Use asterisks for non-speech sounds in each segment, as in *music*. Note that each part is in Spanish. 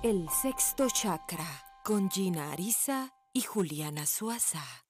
El sexto chakra con Gina Arisa y Juliana Suaza.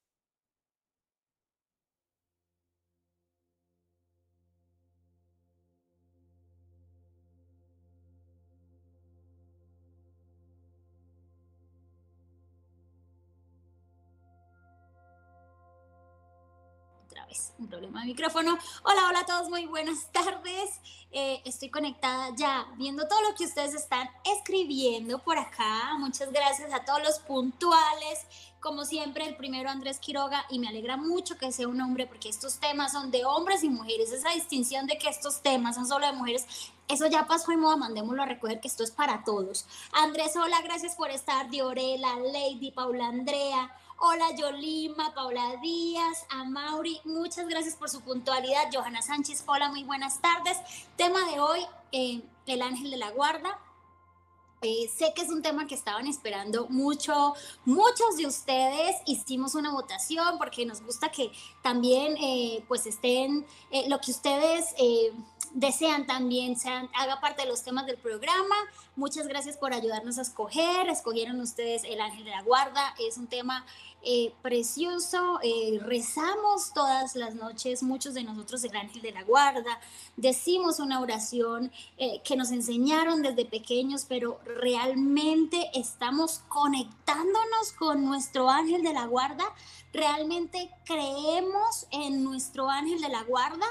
Un problema de micrófono. Hola, hola a todos, muy buenas tardes. Eh, estoy conectada ya viendo todo lo que ustedes están escribiendo por acá. Muchas gracias a todos los puntuales. Como siempre, el primero Andrés Quiroga y me alegra mucho que sea un hombre porque estos temas son de hombres y mujeres. Esa distinción de que estos temas son solo de mujeres, eso ya pasó y moda, mandémoslo a recoger que esto es para todos. Andrés, hola, gracias por estar. Diorela, Lady, Paula Andrea. Hola Yolima, Paula Díaz, a Mauri, muchas gracias por su puntualidad. Johanna Sánchez, hola, muy buenas tardes. Tema de hoy, eh, el ángel de la guarda. Eh, sé que es un tema que estaban esperando mucho, muchos de ustedes hicimos una votación porque nos gusta que también eh, pues estén lo que ustedes desean también sean, haga parte de los temas del programa. Muchas gracias por ayudarnos a escoger. Escogieron ustedes el ángel de la guarda. Es un tema eh, precioso. Eh, rezamos todas las noches, muchos de nosotros el ángel de la guarda. Decimos una oración eh, que nos enseñaron desde pequeños, pero realmente estamos conectándonos con nuestro ángel de la guarda. Realmente creemos en nuestro ángel de la guarda.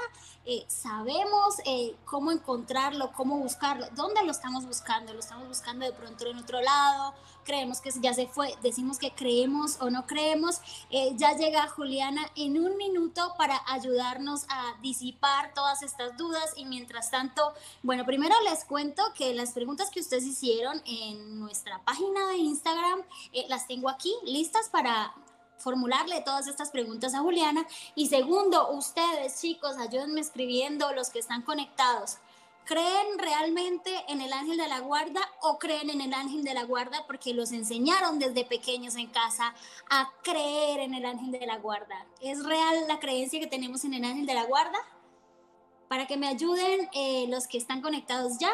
sabemos cómo encontrarlo, cómo buscarlo, dónde lo estamos buscando, lo estamos buscando de pronto en otro lado, creemos que ya se fue, decimos que creemos o no creemos. Eh, ya llega Juliana en un minuto para ayudarnos a disipar todas estas dudas y mientras tanto, bueno, primero les cuento que las preguntas que ustedes hicieron en nuestra página de Instagram eh, las tengo aquí listas para formularle todas estas preguntas a Juliana. Y segundo, ustedes chicos, ayúdenme escribiendo los que están conectados. ¿Creen realmente en el ángel de la guarda o creen en el ángel de la guarda porque los enseñaron desde pequeños en casa a creer en el ángel de la guarda? ¿Es real la creencia que tenemos en el ángel de la guarda? Para que me ayuden eh, los que están conectados ya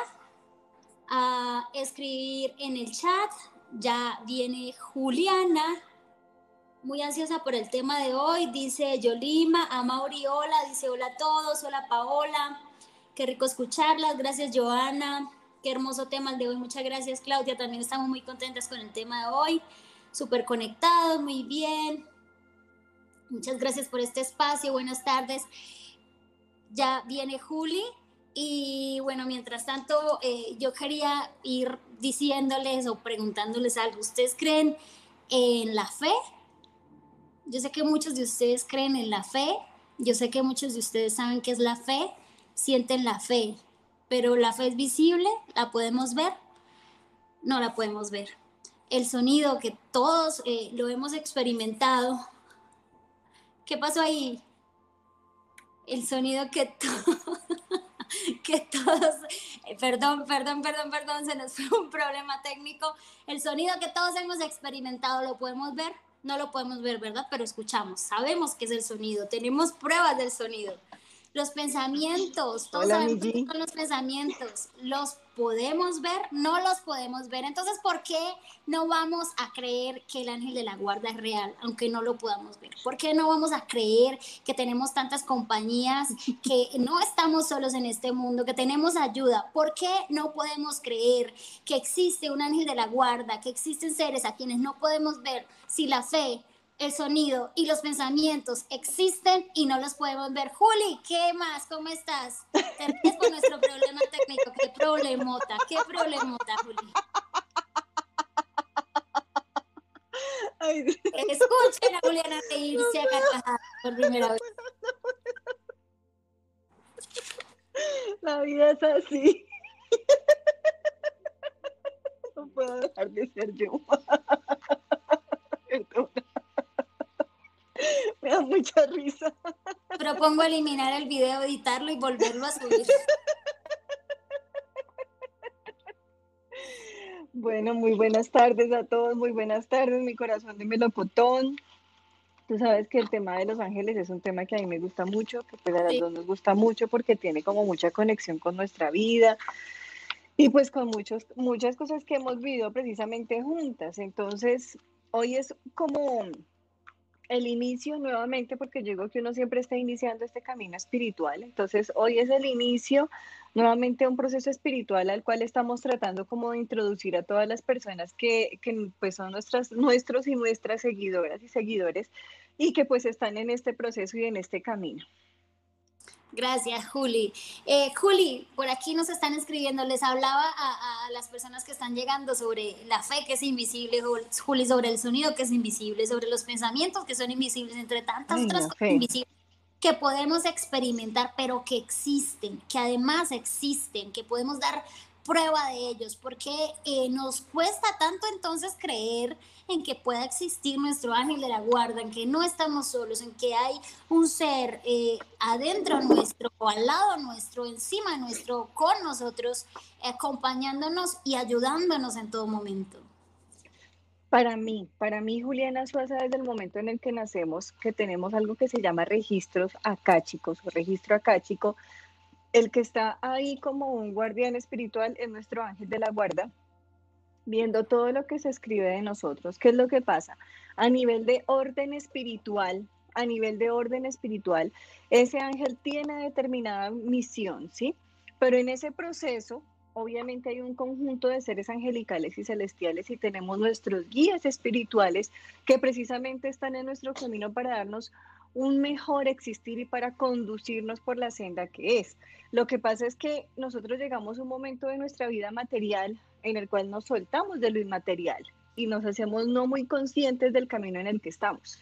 a escribir en el chat. Ya viene Juliana, muy ansiosa por el tema de hoy. Dice Yolima, a Mauri, hola, dice hola a todos, hola Paola. Qué rico escucharlas. Gracias, Joana. Qué hermoso tema el de hoy. Muchas gracias, Claudia. También estamos muy contentas con el tema de hoy. Súper conectados, muy bien. Muchas gracias por este espacio. Buenas tardes. Ya viene Juli. Y bueno, mientras tanto, eh, yo quería ir diciéndoles o preguntándoles algo. ¿Ustedes creen en la fe? Yo sé que muchos de ustedes creen en la fe. Yo sé que muchos de ustedes saben qué es la fe sienten la fe, pero la fe es visible, la podemos ver, no la podemos ver. El sonido que todos eh, lo hemos experimentado. ¿Qué pasó ahí? El sonido *laughs* que, todos, eh, perdón, perdón, perdón, perdón, se nos fue un problema técnico. El sonido que todos hemos experimentado, ¿lo podemos ver? No lo podemos ver, ¿verdad? Pero escuchamos, sabemos que es el sonido, tenemos pruebas del sonido. Los pensamientos, todos sabemos son los pensamientos. ¿Los podemos ver? No los podemos ver. Entonces, ¿por qué no vamos a creer que el ángel de la guarda es real, aunque no lo podamos ver? ¿Por qué no vamos a creer que tenemos tantas compañías, que no estamos solos en este mundo, que tenemos ayuda? ¿Por qué no podemos creer que existe un ángel de la guarda, que existen seres a quienes no podemos ver si la fe el sonido y los pensamientos existen y no los podemos ver. Juli, ¿qué más? ¿Cómo estás? Te con nuestro problema técnico. ¿Qué problemota? ¿Qué problemota, Juli? Escuchen a Juliana reírse a por primera vez. La vida es así. No puedo dejar de ser yo. *laughs* *laughs* Me da mucha risa. Propongo eliminar el video, editarlo y volverlo a subir. Bueno, muy buenas tardes a todos, muy buenas tardes, mi corazón de melocotón. Tú sabes que el tema de los ángeles es un tema que a mí me gusta mucho, que pues a las dos nos gusta mucho porque tiene como mucha conexión con nuestra vida. Y pues con muchos, muchas cosas que hemos vivido precisamente juntas. Entonces, hoy es como el inicio nuevamente, porque yo digo que uno siempre está iniciando este camino espiritual. Entonces, hoy es el inicio nuevamente un proceso espiritual al cual estamos tratando como de introducir a todas las personas que, que pues son nuestras, nuestros y nuestras seguidoras y seguidores y que pues están en este proceso y en este camino. Gracias, Juli. Eh, Juli, por aquí nos están escribiendo, les hablaba a, las personas que están llegando sobre la fe que es invisible, Juli, sobre el sonido que es invisible, sobre los pensamientos que son invisibles, entre tantas otras cosas invisibles que podemos experimentar, pero que existen, que además existen, que podemos dar prueba de ellos, porque eh, nos cuesta tanto entonces creer en que pueda existir nuestro ángel de la guarda, en que no estamos solos, en que hay un ser eh, adentro nuestro, o al lado nuestro, encima nuestro, con nosotros, acompañándonos y ayudándonos en todo momento. Para mí, para mí, Juliana Suaza, desde el momento en el que nacemos, que tenemos algo que se llama registros acáchicos o registro acáchico, el que está ahí como un guardián espiritual es nuestro ángel de la guarda, viendo todo lo que se escribe de nosotros. ¿Qué es lo que pasa? A nivel de orden espiritual, a nivel de orden espiritual, ese ángel tiene determinada misión, ¿sí? Pero en ese proceso, obviamente hay un conjunto de seres angelicales y celestiales y tenemos nuestros guías espirituales que precisamente están en nuestro camino para darnos un mejor existir y para conducirnos por la senda que es. Lo que pasa es que nosotros llegamos a un momento de nuestra vida material en el cual nos soltamos de lo inmaterial y nos hacemos no muy conscientes del camino en el que estamos.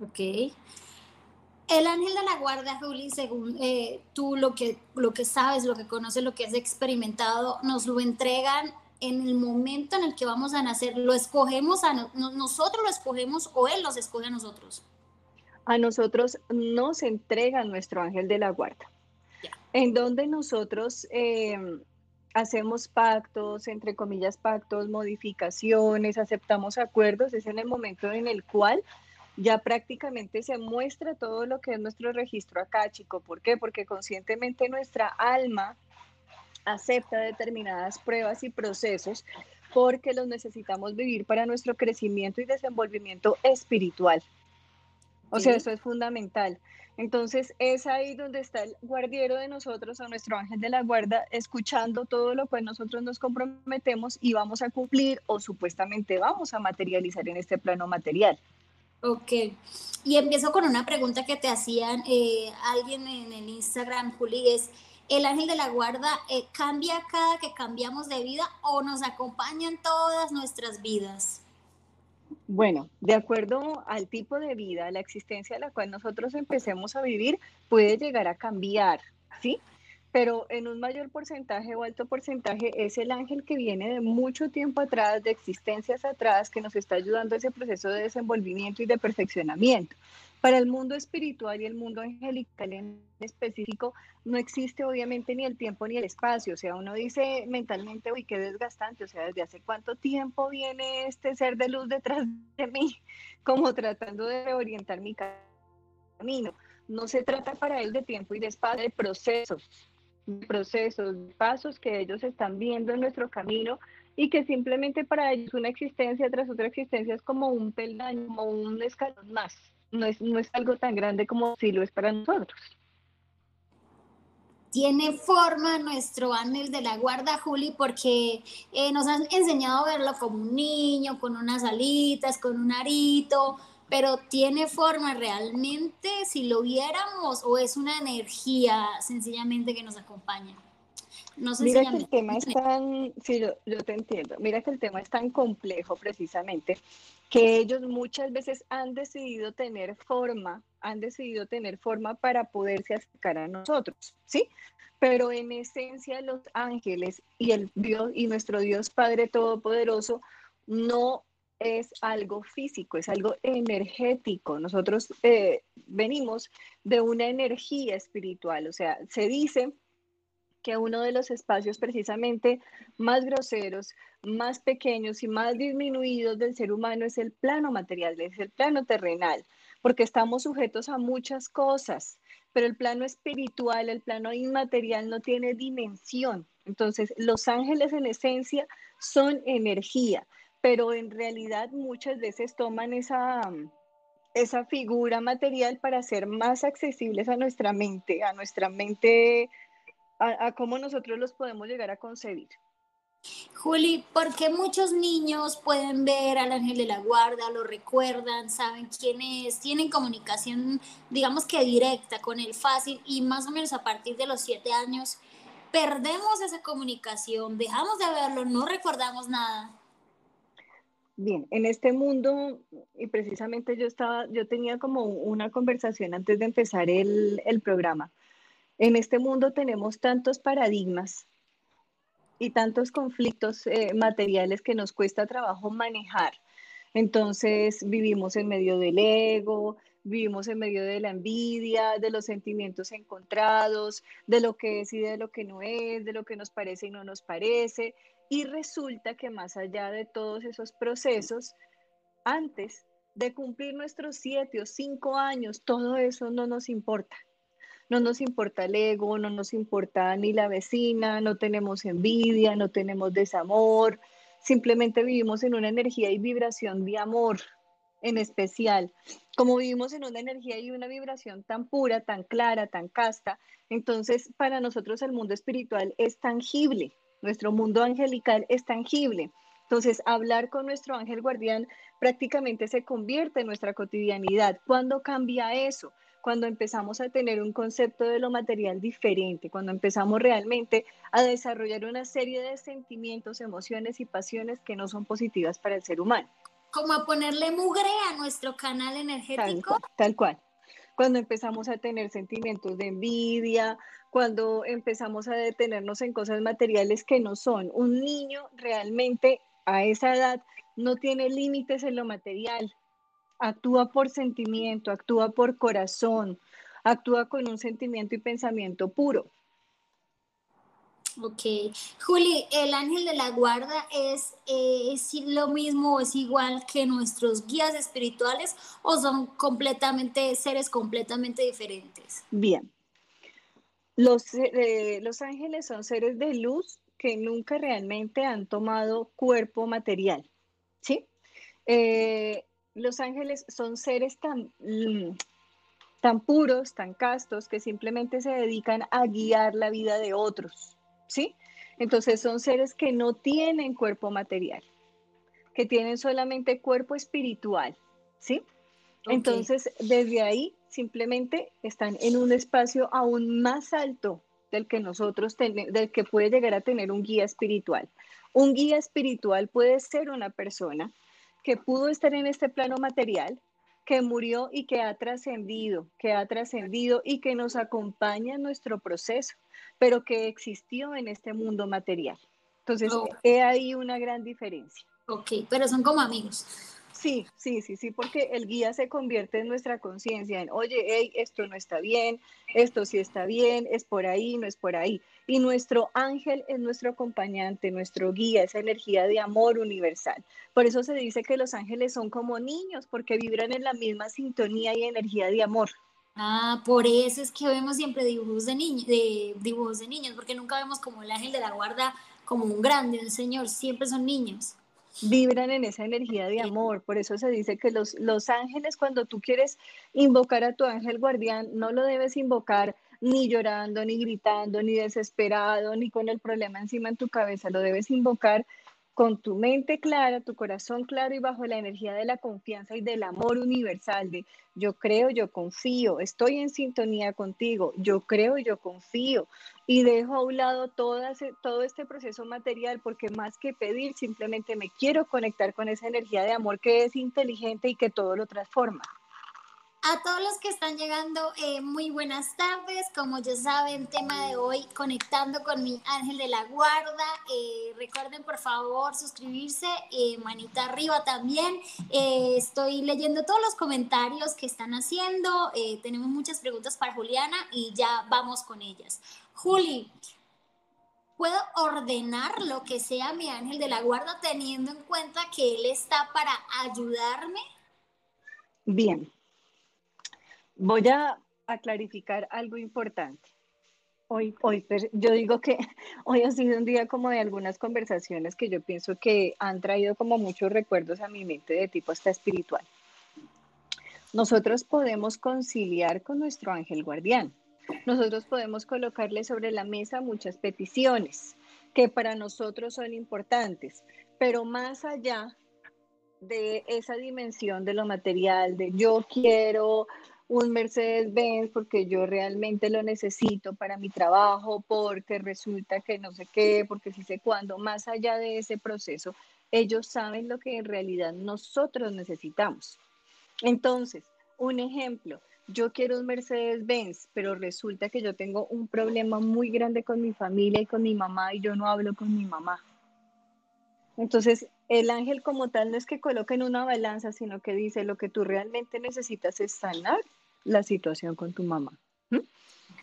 Ok. El ángel de la guarda, Juli, según eh, tú lo que, lo que sabes, lo que conoces, lo que has experimentado, nos lo entregan en el momento en el que vamos a nacer. ¿Lo escogemos nosotros, lo escogemos o él los escoge a nosotros? A nosotros nos entrega nuestro ángel de la guarda, en donde nosotros em, hacemos pactos, entre comillas pactos, modificaciones, aceptamos acuerdos, es en el momento en el cual ya prácticamente se muestra todo lo que es nuestro registro acá, chico. ¿Por qué? Porque conscientemente nuestra alma acepta determinadas pruebas y procesos porque los necesitamos vivir para nuestro crecimiento y desenvolvimiento espiritual. O sea, eso es fundamental. Entonces es ahí donde está el guardiero de nosotros o nuestro ángel de la guarda, escuchando todo lo cual nosotros nos comprometemos y vamos a cumplir o supuestamente vamos a materializar en este plano material. Ok, y empiezo con una pregunta que te hacían eh, alguien en el Instagram, Juli, es, ¿el ángel de la guarda eh, cambia cada que cambiamos de vida o nos acompaña en todas nuestras vidas? Bueno, de acuerdo al tipo de vida, la existencia a la cual nosotros empecemos a vivir puede llegar a cambiar, ¿sí? Pero en un mayor porcentaje o alto porcentaje es el ángel que viene de mucho tiempo atrás, de existencias atrás, que nos está ayudando a ese proceso de desenvolvimiento y de perfeccionamiento. Para el mundo espiritual y el mundo angelical en específico, no existe obviamente ni el tiempo ni el espacio. O sea, uno dice mentalmente, uy, qué desgastante. O sea, ¿desde hace cuánto tiempo viene este ser de luz detrás de mí? *laughs* Como tratando de reorientar mi camino. No se trata para él de tiempo y de espacio, de procesos, procesos, pasos que ellos están viendo en nuestro camino y que simplemente para ellos una existencia tras otra existencia es como un peldaño, como un escalón más no es, no es algo tan grande como si lo es para nosotros. Tiene forma nuestro ángel de la guarda, Juli, porque eh, nos han enseñado a verlo como un niño, con unas alitas, con un arito, pero tiene forma realmente si lo viéramos o es una energía sencillamente que nos acompaña. No Mira que el tema es tan, sí, yo, te entiendo. Mira que el tema es tan complejo precisamente que ellos muchas veces han decidido tener forma, han decidido tener forma para poderse acercar a nosotros, ¿sí? Pero en esencia los ángeles y el Dios y nuestro Dios Padre Todopoderoso no es algo físico, es algo energético. Nosotros eh, venimos de una energía espiritual, o sea, se dice que uno de los espacios precisamente más groseros, más pequeños y más disminuidos del ser humano es el plano material, es el plano terrenal, porque estamos sujetos a muchas cosas, pero el plano espiritual, el plano inmaterial no tiene dimensión, Entonces, los ángeles en esencia son energía, pero en realidad muchas veces toman esa, esa figura material para ser más accesibles a nuestra mente, a nuestra mente, a, a cómo nosotros los podemos llegar a concebir. Juli, ¿por qué muchos niños pueden ver al ángel de la guarda, lo recuerdan, saben quién es, tienen comunicación, digamos que directa con él fácil y más o menos a partir de los siete años perdemos esa comunicación, dejamos de verlo, no recordamos nada? Bien, en este mundo, y precisamente yo estaba, yo tenía como una conversación antes de empezar el, el programa. En este mundo tenemos tantos paradigmas y tantos conflictos eh, materiales que nos cuesta trabajo manejar. Entonces vivimos en medio del ego, vivimos en medio de la envidia, de los sentimientos encontrados, de lo que es y de lo que no es, de lo que nos parece y no nos parece. Y resulta que más allá de todos esos procesos, antes de cumplir nuestros siete o cinco años, todo eso no nos importa no nos importa el ego, no nos importa ni la vecina, no tenemos envidia, no tenemos desamor, simplemente vivimos en una energía y vibración de amor en especial. Como vivimos en una energía y una vibración tan pura, tan clara, tan casta, entonces para nosotros el mundo espiritual es tangible, nuestro mundo angelical es tangible. Entonces, hablar con nuestro ángel guardián prácticamente se convierte en nuestra cotidianidad. ¿Cuándo cambia eso? Cuando empezamos a tener un concepto de lo material diferente, cuando empezamos realmente a desarrollar una serie de sentimientos, emociones y pasiones que no son positivas para el ser humano. Como a ponerle mugre a nuestro canal energético. Tal cual, Cuando empezamos a tener sentimientos de envidia, cuando empezamos a detenernos en cosas materiales que no son. Un niño realmente a esa edad no tiene límites en lo material, actúa por sentimiento, actúa por corazón, actúa con un sentimiento y pensamiento puro. Ok. Juli, ¿el ángel de la guarda es, es lo mismo o es igual que nuestros guías espirituales o son completamente seres completamente diferentes? Bien. Los, eh, los ángeles son seres de luz que nunca realmente han tomado cuerpo material. ¿Sí? Eh, los ángeles son seres tan, mm, tan puros, tan castos, que simplemente se dedican a guiar la vida de otros, ¿sí? Entonces son seres que no tienen cuerpo material, que tienen solamente cuerpo espiritual, ¿sí? Entonces, desde ahí simplemente están en un espacio aún más alto del que nosotros tenemos, del que puede llegar a tener un guía espiritual. Un guía espiritual puede ser una persona que pudo estar en este plano material, que murió y que ha trascendido, que ha trascendido y que nos acompaña en nuestro proceso, pero que existió en este mundo material. Entonces, oh. he ahí una gran diferencia. Ok, pero son como amigos. Sí, sí, sí, sí, porque el guía se convierte en nuestra conciencia, en, oye, hey, esto no está bien, esto sí está bien, es por ahí, no es por ahí. Y nuestro ángel es nuestro acompañante, nuestro guía, esa energía de amor universal. Por eso se dice que los ángeles son como niños, porque vibran en la misma sintonía y energía de amor. Ah, por eso es que vemos siempre dibujos de, niños, de dibujos de niños, porque nunca vemos como el ángel de la guarda como un grande, un señor, siempre son niños vibran en esa energía de amor. Por eso se dice que los, los ángeles, cuando tú quieres invocar a tu ángel guardián, no lo debes invocar ni llorando, ni gritando, ni desesperado, ni con el problema encima en tu cabeza. Lo debes invocar con tu mente clara, tu corazón claro y bajo la energía de la confianza y del amor universal, de yo creo, yo confío, estoy en sintonía contigo, yo creo, yo confío y dejo a un lado todo, todo este proceso material porque más que pedir, simplemente me quiero conectar con esa energía de amor que es inteligente y que todo lo transforma. A todos los que están llegando, eh, muy buenas tardes. Como ya saben, tema de hoy, conectando con mi ángel de la guarda. Eh, recuerden, por favor, suscribirse, eh, manita arriba también. estoy leyendo todos los comentarios que están haciendo. tenemos muchas preguntas para Juliana y ya vamos con ellas. Juli, ¿puedo ordenar lo que sea mi ángel de la guarda teniendo en cuenta que él está para ayudarme? Bien, Voy a, clarificar algo importante. Hoy, hoy, pues, yo digo que *laughs* hoy ha sido un día como de algunas conversaciones que yo pienso que han traído como muchos recuerdos a mi mente de tipo hasta espiritual. Nosotros podemos conciliar con nuestro ángel guardián. Nosotros podemos colocarle sobre la mesa muchas peticiones que para nosotros son importantes, pero más allá de esa dimensión de lo material, de yo quiero un Mercedes-Benz porque yo realmente lo necesito para mi trabajo, porque resulta que no sé qué, porque si sé cuándo, más allá de ese proceso, ellos saben lo que en realidad nosotros necesitamos. Entonces, un ejemplo, yo quiero un Mercedes-Benz, pero resulta que yo tengo un problema muy grande con mi familia y con mi mamá y yo no hablo con mi mamá. Entonces, el ángel como tal no es que coloque en una balanza, sino que dice lo que tú realmente necesitas es sanar la situación con tu mamá.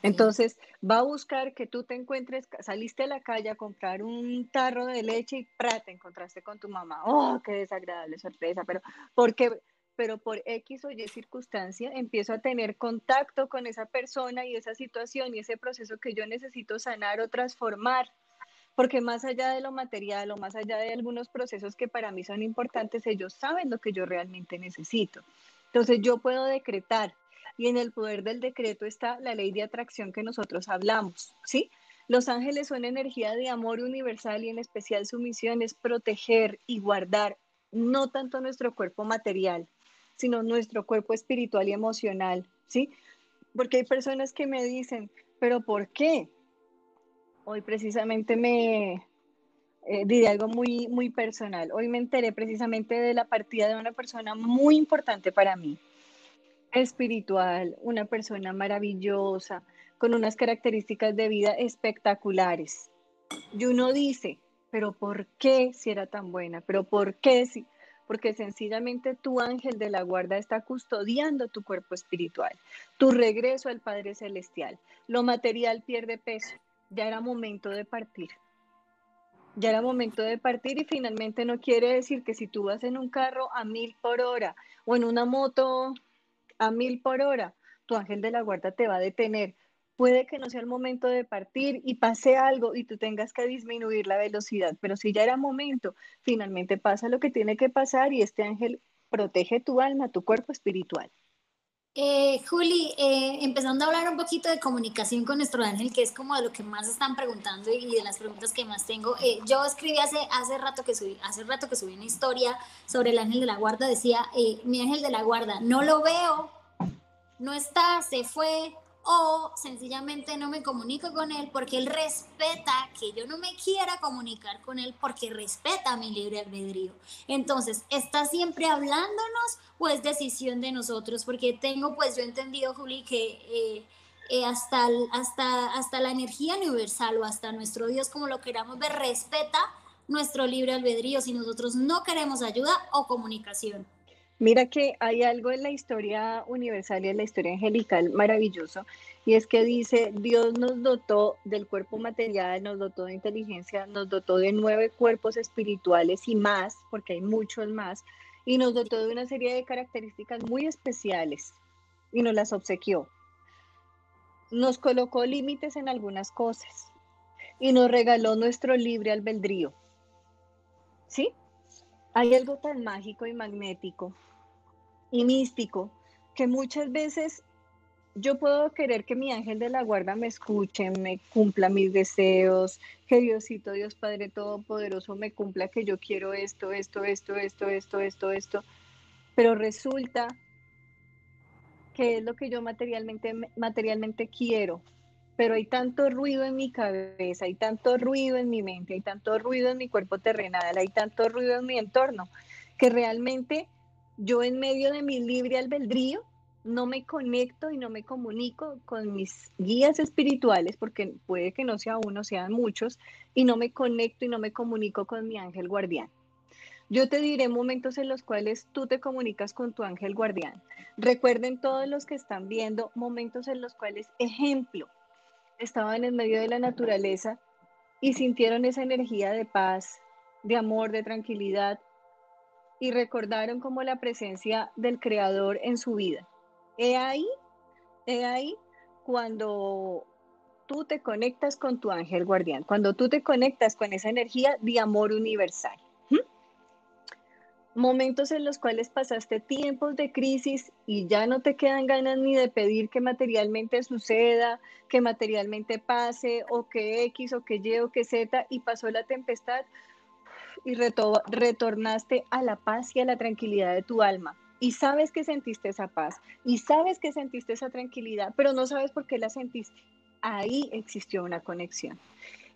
Entonces, va a buscar que tú te encuentres, saliste a la calle a comprar un tarro de leche y ¡pra! te encontraste con tu mamá. ¡Oh, qué desagradable sorpresa! Pero, porque, pero por X o Y circunstancia empiezo a tener contacto con esa persona y esa situación y ese proceso que yo necesito sanar o transformar. Porque más allá de lo material o más allá de algunos procesos que para mí son importantes, ellos saben lo que yo realmente necesito. Entonces yo puedo decretar, y en el poder del decreto está la ley de atracción que nosotros hablamos, ¿sí? Los ángeles son energía de amor universal y en especial su misión es proteger y guardar no tanto nuestro cuerpo material, sino nuestro cuerpo espiritual y emocional, ¿sí? Porque hay personas que me dicen, pero ¿por qué? Hoy precisamente me eh, diré algo muy, muy personal. Hoy me enteré precisamente de la partida de una persona muy importante para mí espiritual, una persona maravillosa, con unas características de vida espectaculares. Y uno dice, pero ¿por qué si era tan buena? ¿Pero por qué si? Porque sencillamente tu ángel de la guarda está custodiando tu cuerpo espiritual, tu regreso al Padre Celestial. Lo material pierde peso. Ya era momento de partir. Ya era momento de partir y finalmente no quiere decir que si tú vas en un carro a mil por hora o en una moto a mil por hora, tu ángel de la guarda te va a detener. Puede que no sea el momento de partir y pase algo y tú tengas que disminuir la velocidad, pero si ya era momento, finalmente pasa lo que tiene que pasar y este ángel protege tu alma, tu cuerpo espiritual. Eh, Juli, eh, empezando a hablar un poquito de comunicación con nuestro ángel, que es como de lo que más están preguntando y de las preguntas que más tengo. Eh, yo escribí hace, hace, rato que subí, hace rato que subí una historia sobre el ángel de la guarda. Decía, mi ángel de la guarda, no lo veo, no está, se fue, o sencillamente no me comunico con él porque él respeta que yo no me quiera comunicar con él porque respeta mi libre albedrío. Entonces, ¿está siempre hablándonos o es decisión de nosotros? Porque tengo, pues yo he entendido, Juli, que eh, eh, hasta, hasta, hasta la energía universal o hasta nuestro Dios, como lo queramos ver, respeta nuestro libre albedrío si nosotros no queremos ayuda o comunicación. Mira que hay algo en la historia universal y en la historia angelical maravilloso, y es que dice, Dios nos dotó del cuerpo material, nos dotó de inteligencia, nos dotó de nueve cuerpos espirituales y más, porque hay muchos más, y nos dotó de una serie de características muy especiales y nos las obsequió. Nos colocó límites en algunas cosas y nos regaló nuestro libre albedrío. ¿Sí? Hay algo tan mágico y magnético y místico que muchas veces yo puedo querer que mi ángel de la guarda me escuche, me cumpla mis deseos, que Diosito, Dios Padre Todopoderoso me cumpla que yo quiero esto, esto, esto, esto, esto, esto, esto. Pero resulta que es lo que yo materialmente, materialmente quiero. Pero hay tanto ruido en mi cabeza, hay tanto ruido en mi mente, hay tanto ruido en mi cuerpo terrenal, hay tanto ruido en mi entorno, que realmente yo en medio de mi libre albedrío no me conecto y no me comunico con mis guías espirituales, porque puede que no sea uno, sean muchos, y no me conecto y no me comunico con mi ángel guardián. Yo te diré momentos en los cuales tú te comunicas con tu ángel guardián. Recuerden todos los que están viendo momentos en los cuales, ejemplo, estaban en medio de la naturaleza y sintieron esa energía de paz, de amor, de tranquilidad, y recordaron como la presencia del Creador en su vida. He ahí, he ahí cuando tú te conectas con tu ángel guardián, cuando tú te conectas con esa energía de amor universal. Momentos en los cuales pasaste tiempos de crisis y ya no te quedan ganas ni de pedir que materialmente suceda, que materialmente pase, o que X, o que Y, o que Z, y pasó la tempestad y retornaste a la paz y a la tranquilidad de tu alma y sabes que sentiste esa paz y sabes que sentiste esa tranquilidad, pero no sabes por qué la sentiste. Ahí existió una conexión.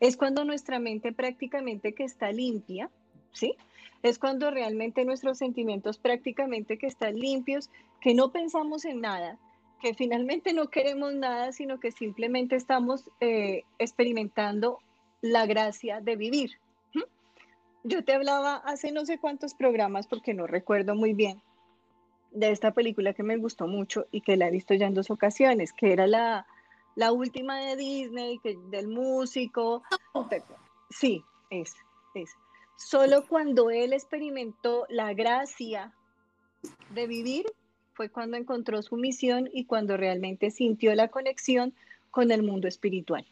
Es cuando nuestra mente prácticamente que está limpia, ¿sí? Es cuando realmente nuestros sentimientos prácticamente que están limpios, que no pensamos en nada, que finalmente no queremos nada, sino que simplemente estamos eh, experimentando la gracia de vivir. Yo te hablaba hace no sé cuántos programas, porque no recuerdo muy bien, de esta película que me gustó mucho y que la he visto ya en dos ocasiones, que era la, la última de Disney, que, del músico. Sí, es, es. Solo cuando él experimentó la gracia de vivir fue cuando encontró su misión y cuando realmente sintió la conexión con el mundo espiritual.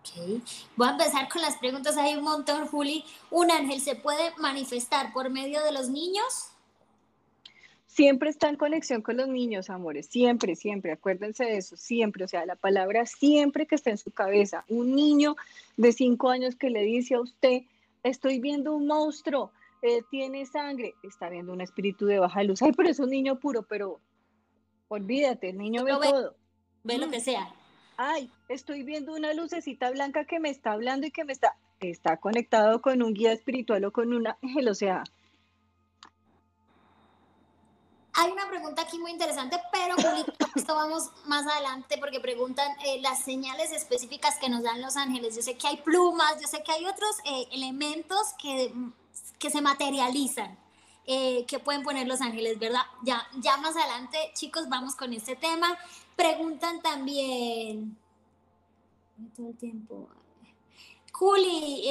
Ok, voy a empezar con las preguntas. Hay un montón, Juli. ¿Un ángel se puede manifestar por medio de los niños? siempre está en conexión con los niños, amores, siempre, siempre, acuérdense de eso, siempre, o sea, la palabra siempre que está en su cabeza. Un niño de cinco años que le dice a usted, estoy viendo un monstruo, eh, tiene sangre, está viendo un espíritu de baja luz. Ay, pero es un niño puro, pero olvídate, el niño ve, todo. Ve lo mm. que sea. Ay, estoy viendo una lucecita blanca que me está hablando y que me está, está conectado con un guía espiritual o con un ángel, o sea, hay una pregunta aquí muy interesante, pero *coughs* esto vamos más adelante porque preguntan eh, las señales específicas que nos dan los ángeles. Yo sé que hay plumas, yo sé que hay otros eh, elementos que, que se materializan. Eh, que pueden poner los ángeles, ¿verdad? Ya, ya más adelante, chicos, vamos con este tema. Preguntan también todo el tiempo. Juli,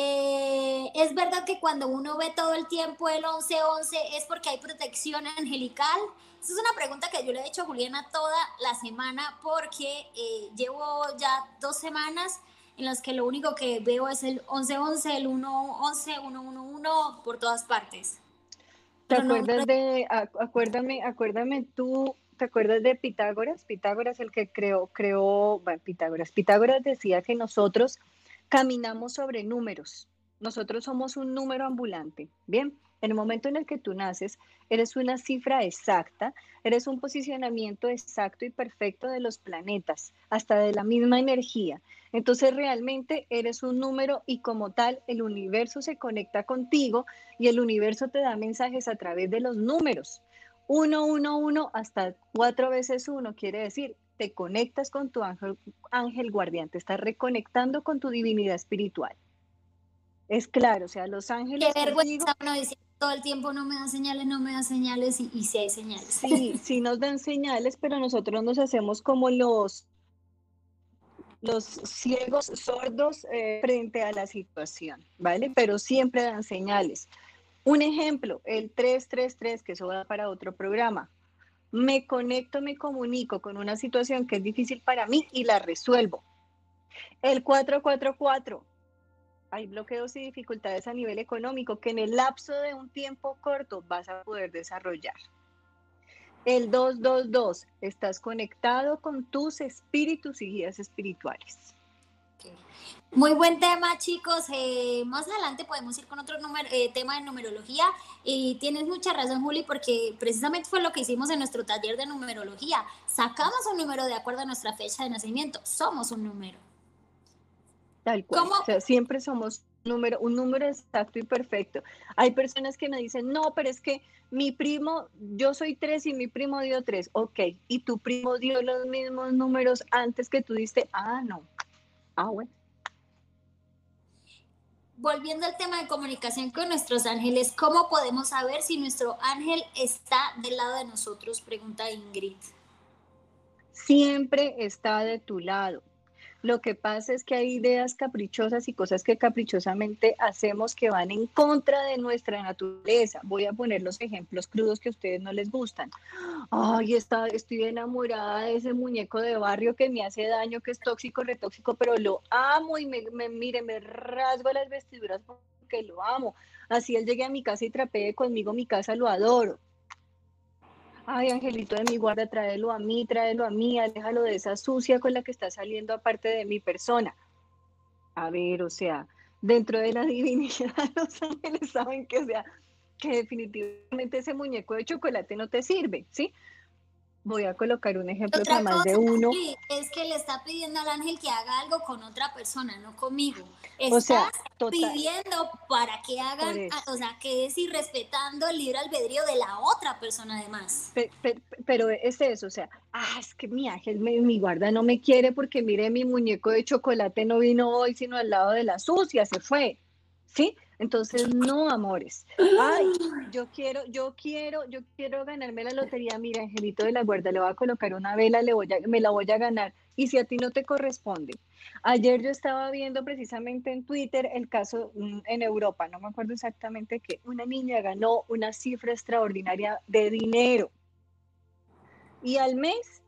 ¿es verdad que cuando uno ve todo el tiempo el 11-11 es porque hay protección angelical? Esa es una pregunta que yo le he hecho a Juliana toda la semana porque eh, llevo ya dos semanas en las que lo único que veo es el 11-11, el 1-11, 1-1-1 por todas partes. ¿Te acuerdas de, acuérdame, acuérdame tú, ¿te acuerdas de Pitágoras? Pitágoras el que creó, creó, bueno, Pitágoras. Pitágoras decía que nosotros caminamos sobre números. Nosotros somos un número ambulante, ¿bien? En el momento en el que tú naces, eres una cifra exacta, eres un posicionamiento exacto y perfecto de los planetas, hasta de la misma energía. Entonces realmente eres un número y como tal el universo se conecta contigo y el universo te da mensajes a través de los números. Uno, uno, uno, hasta cuatro veces uno quiere decir, te conectas con tu ángel, ángel guardián, te estás reconectando con tu divinidad espiritual. Es claro, o sea, los ángeles. Qué vergüenza uno dice todo el tiempo no me dan señales, no me dan señales y, y sí hay señales. Sí, *laughs* sí nos dan señales, pero nosotros nos hacemos como los los ciegos sordos eh, frente a la situación, ¿vale? Pero siempre dan señales. Un ejemplo, el 333, que eso va para otro programa. Me conecto, me comunico con una situación que es difícil para mí y la resuelvo. El 444, hay bloqueos y dificultades a nivel económico que en el lapso de un tiempo corto vas a poder desarrollar. El 222, estás conectado con tus espíritus y guías espirituales. Muy buen tema, chicos. Eh, más adelante podemos ir con otro eh, tema de numerología. Y tienes mucha razón, Juli, porque precisamente fue lo que hicimos en nuestro taller de numerología. Sacamos un número de acuerdo a nuestra fecha de nacimiento. Somos un número. Tal cual. O sea, siempre somos un número, un número exacto y perfecto. Hay personas que me dicen, no, pero es que mi primo, yo soy tres y mi primo dio tres. Ok, y tu primo dio los mismos números antes que tú diste. Ah, no. Ah, bueno. Volviendo al tema de comunicación con nuestros ángeles, ¿cómo podemos saber si nuestro ángel está del lado de nosotros? Pregunta Ingrid. Siempre está de tu lado Lo que pasa es que hay ideas caprichosas y cosas que caprichosamente hacemos que van en contra de nuestra naturaleza. Voy a poner los ejemplos crudos que a ustedes no les gustan. Ay, está, estoy enamorada de ese muñeco de barrio que me hace daño, que es tóxico, retóxico, pero lo amo y me, me mire, me rasgo las vestiduras porque lo amo. Así él llegue a mi casa y trapee conmigo mi casa, lo adoro ay, Angelito de mi guarda, tráelo a mí, tráelo a mí, déjalo de esa sucia con la que está saliendo aparte de mi persona. A ver, o sea, dentro de la *laughs* divinidad los ángeles saben que, sea, que definitivamente ese muñeco de chocolate no te sirve, ¿sí? Voy a colocar un ejemplo para más de uno. Es que le está pidiendo al ángel que haga algo con otra persona, no conmigo. o sea, pidiendo para que hagan, o sea, que es irrespetando el libre albedrío de la otra persona además. Pero, es eso, o sea, ah, es que mi ángel, mi guarda no me quiere porque mire, mi muñeco de chocolate no vino hoy, sino al lado de la sucia, se fue. ¿Sí? Entonces, no, amores. Ay, yo quiero, yo quiero, yo quiero ganarme la lotería. Mira, Angelito de la Guarda, le voy a colocar una vela, le voy a, me la voy a ganar. Y si a ti no te corresponde. Ayer yo estaba viendo precisamente en Twitter el caso mm, en Europa, no me acuerdo exactamente que una niña ganó una cifra extraordinaria de dinero. Y al mes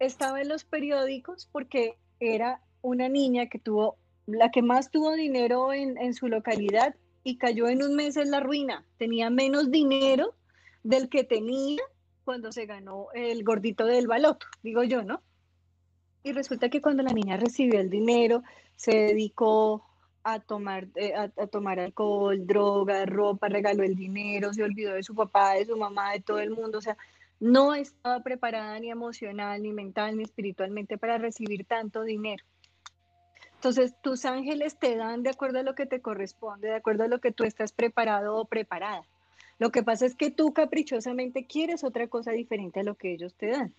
estaba en los periódicos porque era una niña que tuvo la que más tuvo dinero en, su localidad y cayó en un mes en la ruina. Tenía menos dinero del que tenía cuando se ganó el gordito del baloto, digo yo, ¿no? Y resulta que cuando la niña recibió el dinero, se dedicó a tomar, eh, a, tomar alcohol, droga, ropa, regaló el dinero, se olvidó de su papá, de su mamá, de todo el mundo. O sea, no estaba preparada ni emocional, ni mental, ni espiritualmente para recibir tanto dinero. Entonces, tus ángeles te dan de acuerdo a lo que te corresponde, de acuerdo a lo que tú estás preparado o preparada. Lo que pasa es que tú caprichosamente quieres otra cosa diferente a lo que ellos te dan.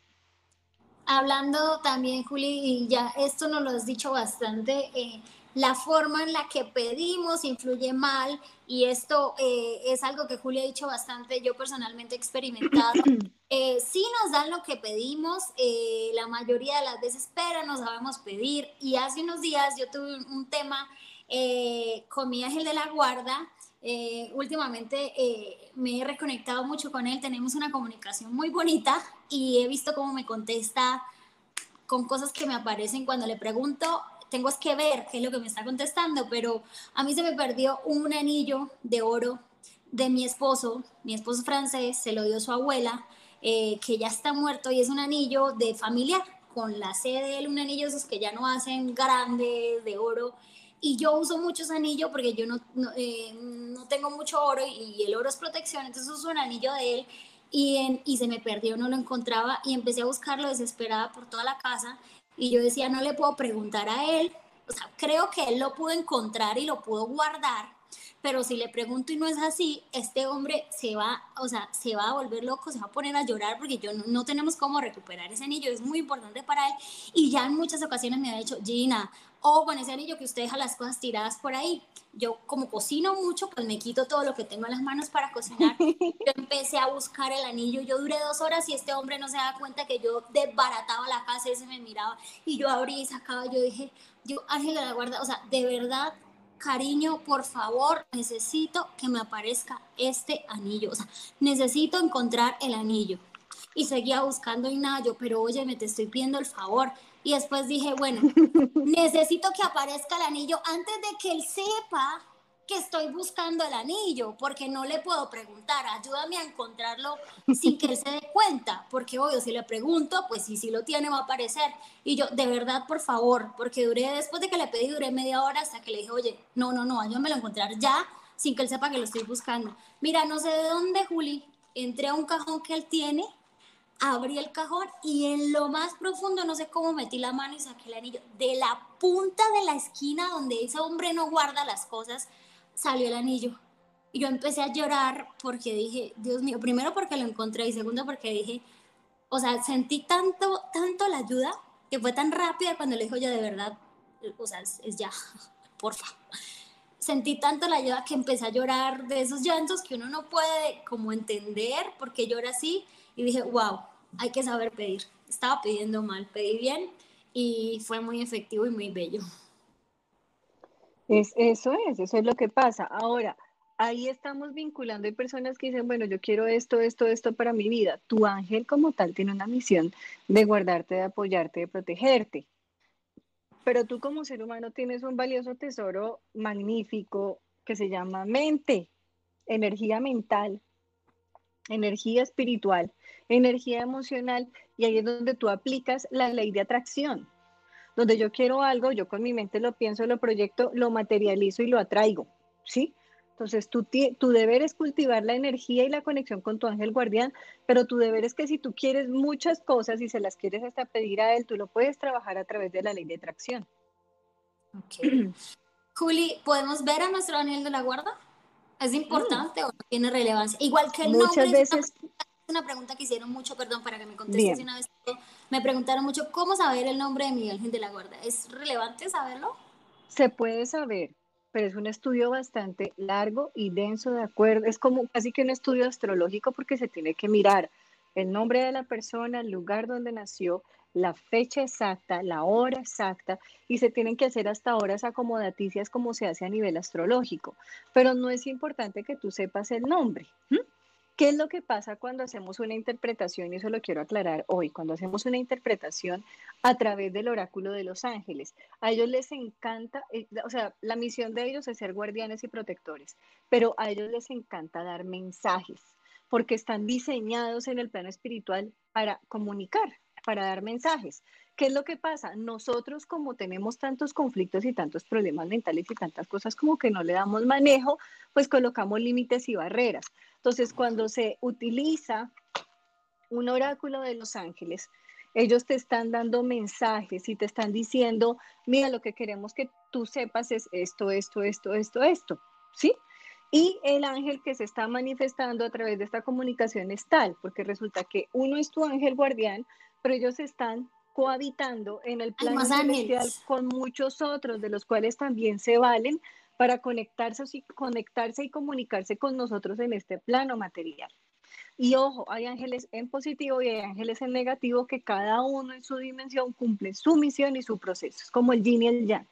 Hablando también, Juli, y ya esto nos lo has dicho bastante, eh, la forma en la que pedimos influye mal y esto eh, es algo que Julia ha dicho bastante, yo personalmente he experimentado. *clears throat* Eh, sí nos dan lo que pedimos, eh, la mayoría de las veces, pero no sabemos pedir. Y hace unos días yo tuve un, tema con mi ángel de la guarda. últimamente me he reconectado mucho con él, tenemos una comunicación muy bonita y he visto cómo me contesta con cosas que me aparecen cuando le pregunto tengo que ver qué es lo que me está contestando, pero a mí se me perdió un anillo de oro de mi esposo, mi esposo francés, se lo dio su abuela, eh, que ya está muerto y es un anillo de familiar, con la C de él, un anillo esos que ya no hacen grandes de oro. Y yo uso muchos anillos porque yo no, no, eh, tengo mucho oro y, el oro es protección, entonces uso un anillo de él y, y se me perdió, no lo encontraba y empecé a buscarlo desesperada por toda la casa y yo decía, no le puedo preguntar a él, o sea, creo que él lo pudo encontrar y lo pudo guardar, pero si le pregunto y no es así, este hombre se va, o sea, se va a volver loco, se va a poner a llorar porque yo no, tenemos cómo recuperar ese anillo, es muy importante para él. Y ya en muchas ocasiones me ha dicho, Gina, o con ese anillo que usted deja las cosas tiradas por ahí. Yo como cocino mucho, pues me quito todo lo que tengo en las manos para cocinar. *laughs* Yo empecé a buscar el anillo, yo duré dos horas y este hombre no se da cuenta que yo desbarataba la casa, ese me miraba y yo abrí y sacaba, yo dije, yo Ángel de la Guarda, o sea, de verdad, cariño, por favor, necesito que me aparezca este anillo, o sea, necesito encontrar el anillo. Y seguía buscando y nada, yo, pero oye, me te estoy pidiendo el favor, y después dije, bueno, *laughs* necesito que aparezca el anillo antes de que él sepa que estoy buscando el anillo, porque no le puedo preguntar, ayúdame a encontrarlo sin que él se dé cuenta, porque obvio, si le pregunto, pues si sí lo tiene, va a aparecer. Y yo, de verdad, por favor, porque duré, después de que le pedí, duré media hora hasta que le dije, oye, no, no, no, ayúdame a encontrar ya, sin que él sepa que lo estoy buscando. Mira, no sé de dónde, Juli, entré a un cajón que él tiene abrí el cajón y en lo más profundo, no sé cómo metí la mano y saqué el anillo. De la punta de la esquina donde ese hombre no guarda las cosas, salió el anillo. Y yo empecé a llorar porque dije, Dios mío, primero porque lo encontré y segundo porque dije, o sea, sentí tanto, tanto la ayuda que fue tan rápida cuando le dijo yo de verdad, o sea, es, es ya, *laughs* porfa. Sentí tanto la ayuda que empecé a llorar de esos llantos que uno no puede como entender por qué llora así y dije, wow, hay que saber pedir. Estaba pidiendo mal, pedí bien y fue muy efectivo y muy bello. Es, eso es, eso es lo que pasa. Ahora, ahí estamos vinculando, hay personas que dicen, bueno, yo quiero esto, esto, esto para mi vida. Tu ángel como tal tiene una misión de guardarte, de apoyarte, de protegerte. Pero tú como ser humano tienes un valioso tesoro magnífico que se llama mente, energía mental, energía espiritual, energía emocional, y ahí es donde tú aplicas la ley de atracción donde yo quiero algo, yo con mi mente lo pienso, lo proyecto, lo materializo y lo atraigo, ¿sí? Entonces, tu, tu deber es cultivar la energía y la conexión con tu ángel guardián, pero tu deber es que si tú quieres muchas cosas y se las quieres hasta pedir a él, tú lo puedes trabajar a través de la ley de atracción. Ok. Juli, ¿podemos ver a nuestro ángel de la guarda? ¿Es importante o no tiene relevancia? Igual que el Muchas veces una pregunta que hicieron mucho, perdón, para que me contestes una vez. Me preguntaron mucho cómo saber el nombre de mi ángel de la guarda. ¿Es relevante saberlo? Se puede saber, pero es un estudio bastante largo y denso, ¿de acuerdo? Es como casi que un estudio astrológico porque se tiene que mirar el nombre de la persona, el lugar donde nació, la fecha exacta, la hora exacta, y se tienen que hacer hasta horas acomodaticias como se hace a nivel astrológico. Pero no es importante que tú sepas el nombre. ¿Qué es lo que pasa cuando hacemos una interpretación? Y eso lo quiero aclarar hoy. Cuando hacemos una interpretación a través del oráculo de los ángeles, a ellos les encanta, eh, o sea, la misión de ellos es ser guardianes y protectores, pero a ellos les encanta dar mensajes, porque están diseñados en el plano espiritual para comunicar, para dar mensajes. ¿Qué es lo que pasa? Nosotros como tenemos tantos conflictos y tantos problemas mentales y tantas cosas como que no le damos manejo, pues colocamos límites y barreras. Entonces, cuando se utiliza un oráculo de los ángeles, ellos te están dando mensajes y te están diciendo, mira, lo que queremos que tú sepas es esto, esto, esto, esto, esto, ¿sí? Y el ángel que se está manifestando a través de esta comunicación es tal, porque resulta que uno es tu ángel guardián, pero ellos están cohabitando en el plano celestial con muchos otros, de los cuales también se valen para conectarse, conectarse y comunicarse con nosotros en este plano material. Y ojo, hay ángeles en positivo y hay ángeles en negativo que cada uno en su dimensión cumple su misión y su proceso. Es como el yin y el yang.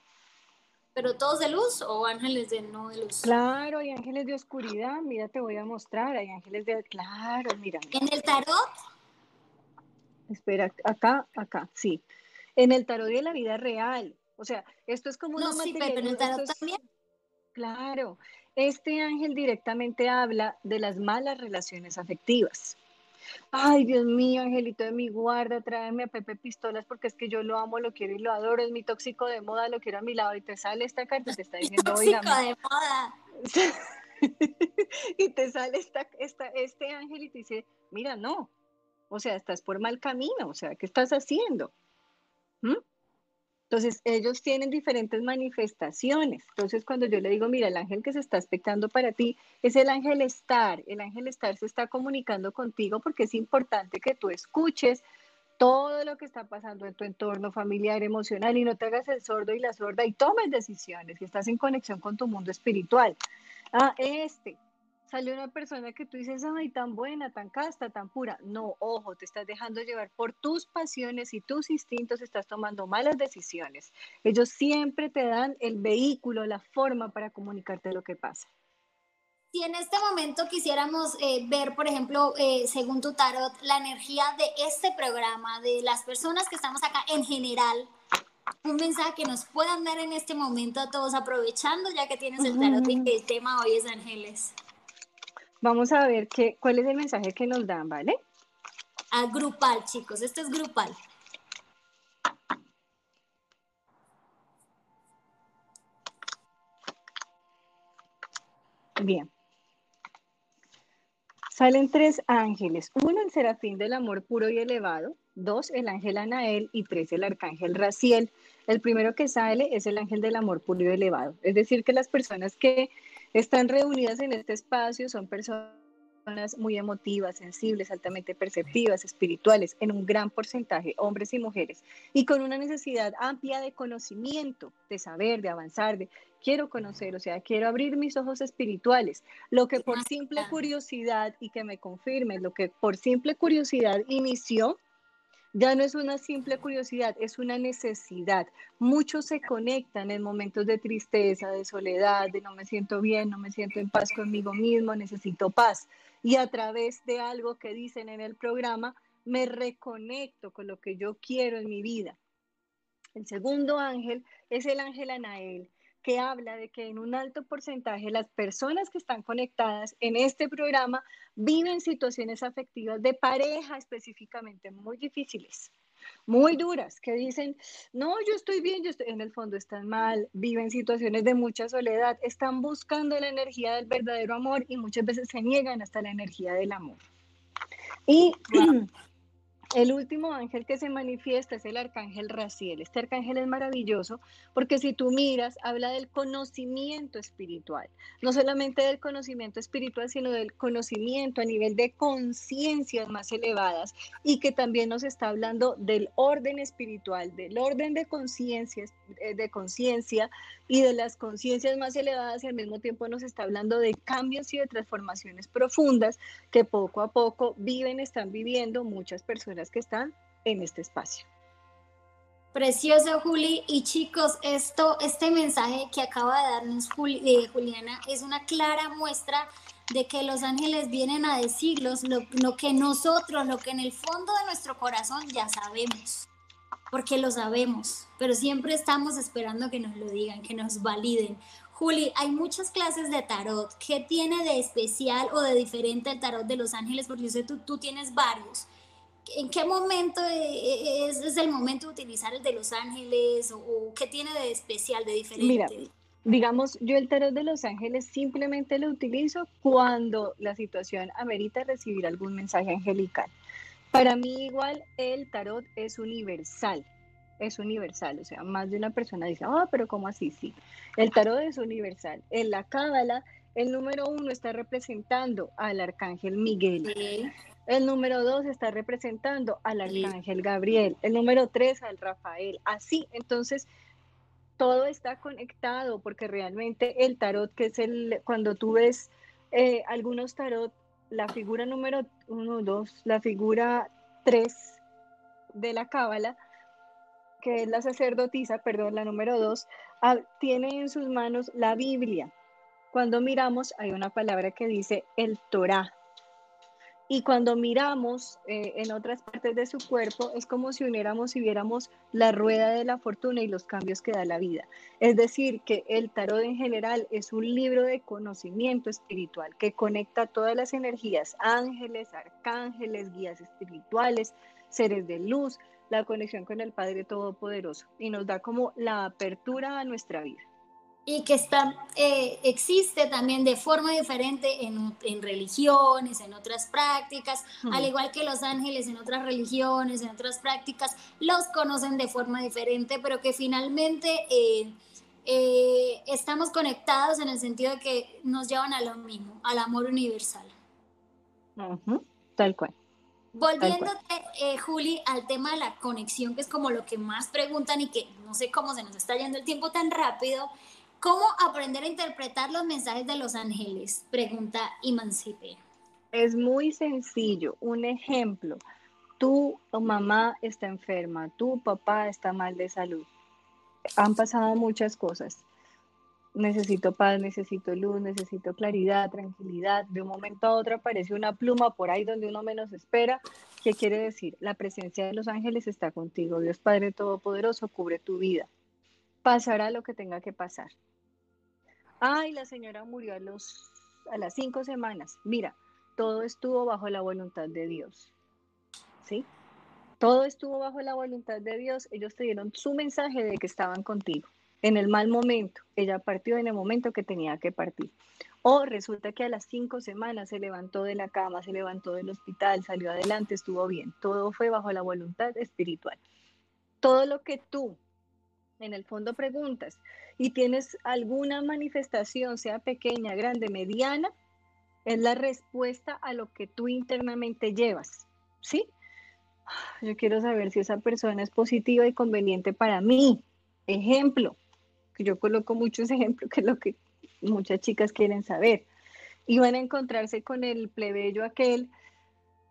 ¿Pero todos de luz o ángeles de no de luz? Claro, hay ángeles de oscuridad. Mira, te voy a mostrar. Hay ángeles de. Claro, mira. ¿En el tarot? Espera, acá, acá, sí. En el tarot de la vida real. O sea, esto es como no, una sí, pero en el tarot también. Claro, este ángel directamente habla de las malas relaciones afectivas. Ay, Dios mío, angelito de mi guarda, tráeme a Pepe Pistolas porque es que yo lo amo, lo quiero y lo adoro, es mi tóxico de moda, lo quiero a mi lado y te sale esta carta y te está *laughs* diciendo, tóxico de moda. *laughs* y te sale esta, esta, este ángel y te dice, mira, no, o sea, estás por mal camino, o sea, ¿qué estás haciendo? ¿Mm? Entonces, ellos tienen diferentes manifestaciones. Entonces, cuando yo le digo, mira, el ángel que se está expectando para ti es el ángel estar. El ángel estar se está comunicando contigo porque es importante que tú escuches todo lo que está pasando en tu entorno familiar, emocional y no te hagas el sordo y la sorda y tomes decisiones y estás en conexión con tu mundo espiritual. Ah, este, salió una persona que tú dices, ay, tan buena, tan casta, tan pura. No, ojo, te estás dejando llevar por tus pasiones y tus instintos, estás tomando malas decisiones. Ellos siempre te dan el vehículo, la forma para comunicarte lo que pasa. Si en este momento quisiéramos eh, ver, por ejemplo, eh, según tu tarot, la energía de este programa, de las personas que estamos acá en general, un mensaje que nos puedan dar en este momento a todos, aprovechando ya que tienes el tarot y que el tema hoy es ángeles. Vamos a ver qué, cuál es el mensaje que nos dan, ¿vale? A grupal, chicos, esto es grupal. Bien. Salen tres ángeles. Uno, el serafín del amor puro y elevado. Dos, el ángel Anael. Y tres, el arcángel Raciel. El primero que sale es el ángel del amor puro y elevado. Es decir, que las personas que están reunidas en este espacio, son personas muy emotivas, sensibles, altamente perceptivas, espirituales, en un gran porcentaje, hombres y mujeres, y con una necesidad amplia de conocimiento, de saber, de avanzar, de quiero conocer, o sea, quiero abrir mis ojos espirituales, lo que por simple curiosidad, y que me confirme, lo que por simple curiosidad inició Ya no es una simple curiosidad, es una necesidad. Muchos se conectan en momentos de tristeza, de soledad, de no me siento bien, no me siento en paz conmigo mismo, necesito paz. Y a través de algo que dicen en el programa, me reconecto con lo que yo quiero en mi vida. El segundo ángel es el ángel Anael, que habla de que en un alto porcentaje las personas que están conectadas en este programa viven situaciones afectivas de pareja específicamente muy difíciles, muy duras, que dicen, no, yo estoy bien, yo estoy, en el fondo están mal, viven situaciones de mucha soledad, están buscando la energía del verdadero amor y muchas veces se niegan hasta la energía del amor. Y *clears throat* El último ángel que se manifiesta es el arcángel Raciel. Este arcángel es maravilloso porque si tú miras, habla del conocimiento espiritual. No solamente del conocimiento espiritual, sino del conocimiento a nivel de conciencias más elevadas y que también nos está hablando del orden espiritual, del orden de conciencias, eh, de conciencia y de las conciencias más elevadas y al mismo tiempo nos está hablando de cambios y de transformaciones profundas que poco a poco viven, están viviendo muchas personas que están en este espacio. Precioso, Juli. Y chicos, esto, este mensaje que acaba de darnos eh, Juliana es una clara muestra de que los ángeles vienen a decirnos lo que nosotros, lo que en el fondo de nuestro corazón ya sabemos porque lo sabemos, pero siempre estamos esperando que nos lo digan, que nos validen. Juli, hay muchas clases de tarot. ¿Qué tiene de especial o de diferente el tarot de los ángeles? Porque yo sé tú, tú tienes varios. ¿En qué momento e, e, es, el momento de utilizar el de los ángeles o, qué tiene de especial, de diferente? Mira, digamos, yo el tarot de los ángeles simplemente lo utilizo cuando la situación amerita recibir algún mensaje angelical. Para mí igual el tarot es universal, es universal, o sea, más de una persona dice, ah, pero ¿cómo así? Sí, el tarot es universal. En la cábala, el número uno está representando al arcángel Miguel. El número dos está representando al arcángel Gabriel. El número tres al Rafael. Así, entonces, todo está conectado porque realmente el tarot, que es el, cuando tú ves eh, algunos tarot la figura número uno, dos, la figura tres de la cábala, que es la sacerdotisa, perdón, la número dos, ah, tiene en sus manos la Biblia. Cuando miramos hay una palabra que dice el Torah, y cuando miramos eh, en otras partes de su cuerpo, es como si uniéramos y viéramos la rueda de la fortuna y los cambios que da la vida. Es decir, que el tarot en general es un libro de conocimiento espiritual que conecta todas las energías, ángeles, arcángeles, guías espirituales, seres de luz, la conexión con el Padre Todopoderoso y nos da como la apertura a nuestra vida y que está, eh, existe también de forma diferente en, en religiones, en otras prácticas, al igual que los ángeles en otras religiones, en otras prácticas, los conocen de forma diferente, pero que finalmente eh, eh, estamos conectados en el sentido de que nos llevan a lo mismo, al amor universal. Tal cual. Volviéndote, Juli, al tema de la conexión, que es como lo que más preguntan y que no sé cómo se nos está yendo el tiempo tan rápido. ¿Cómo aprender a interpretar los mensajes de los ángeles? Pregunta Imancipe. Es muy sencillo. Un ejemplo. Tu mamá está enferma, tu papá está mal de salud. Han pasado muchas cosas. Necesito paz, necesito luz, necesito claridad, tranquilidad. De un momento a otro aparece una pluma por ahí donde uno menos espera. ¿Qué quiere decir? La presencia de los ángeles está contigo. Dios Padre Todopoderoso cubre tu vida. Pasará lo que tenga que pasar. Ay, la señora murió a, los, a las cinco semanas. Mira, todo estuvo bajo la voluntad de Dios. ¿Sí? Todo estuvo bajo la voluntad de Dios. Ellos te dieron su mensaje de que estaban contigo. En el mal momento, ella partió en el momento que tenía que partir. O resulta que a las cinco semanas se levantó de la cama, se levantó del hospital, salió adelante, estuvo bien. Todo fue bajo la voluntad espiritual. Todo lo que tú en el fondo preguntas y tienes alguna manifestación, sea pequeña, grande, mediana, es la respuesta a lo que tú internamente llevas, ¿sí? Yo quiero saber si esa persona es positiva y conveniente para mí. Ejemplo, que yo coloco muchos *laughs* ejemplos, que es lo que muchas chicas quieren saber. Y van a encontrarse con el plebeyo aquel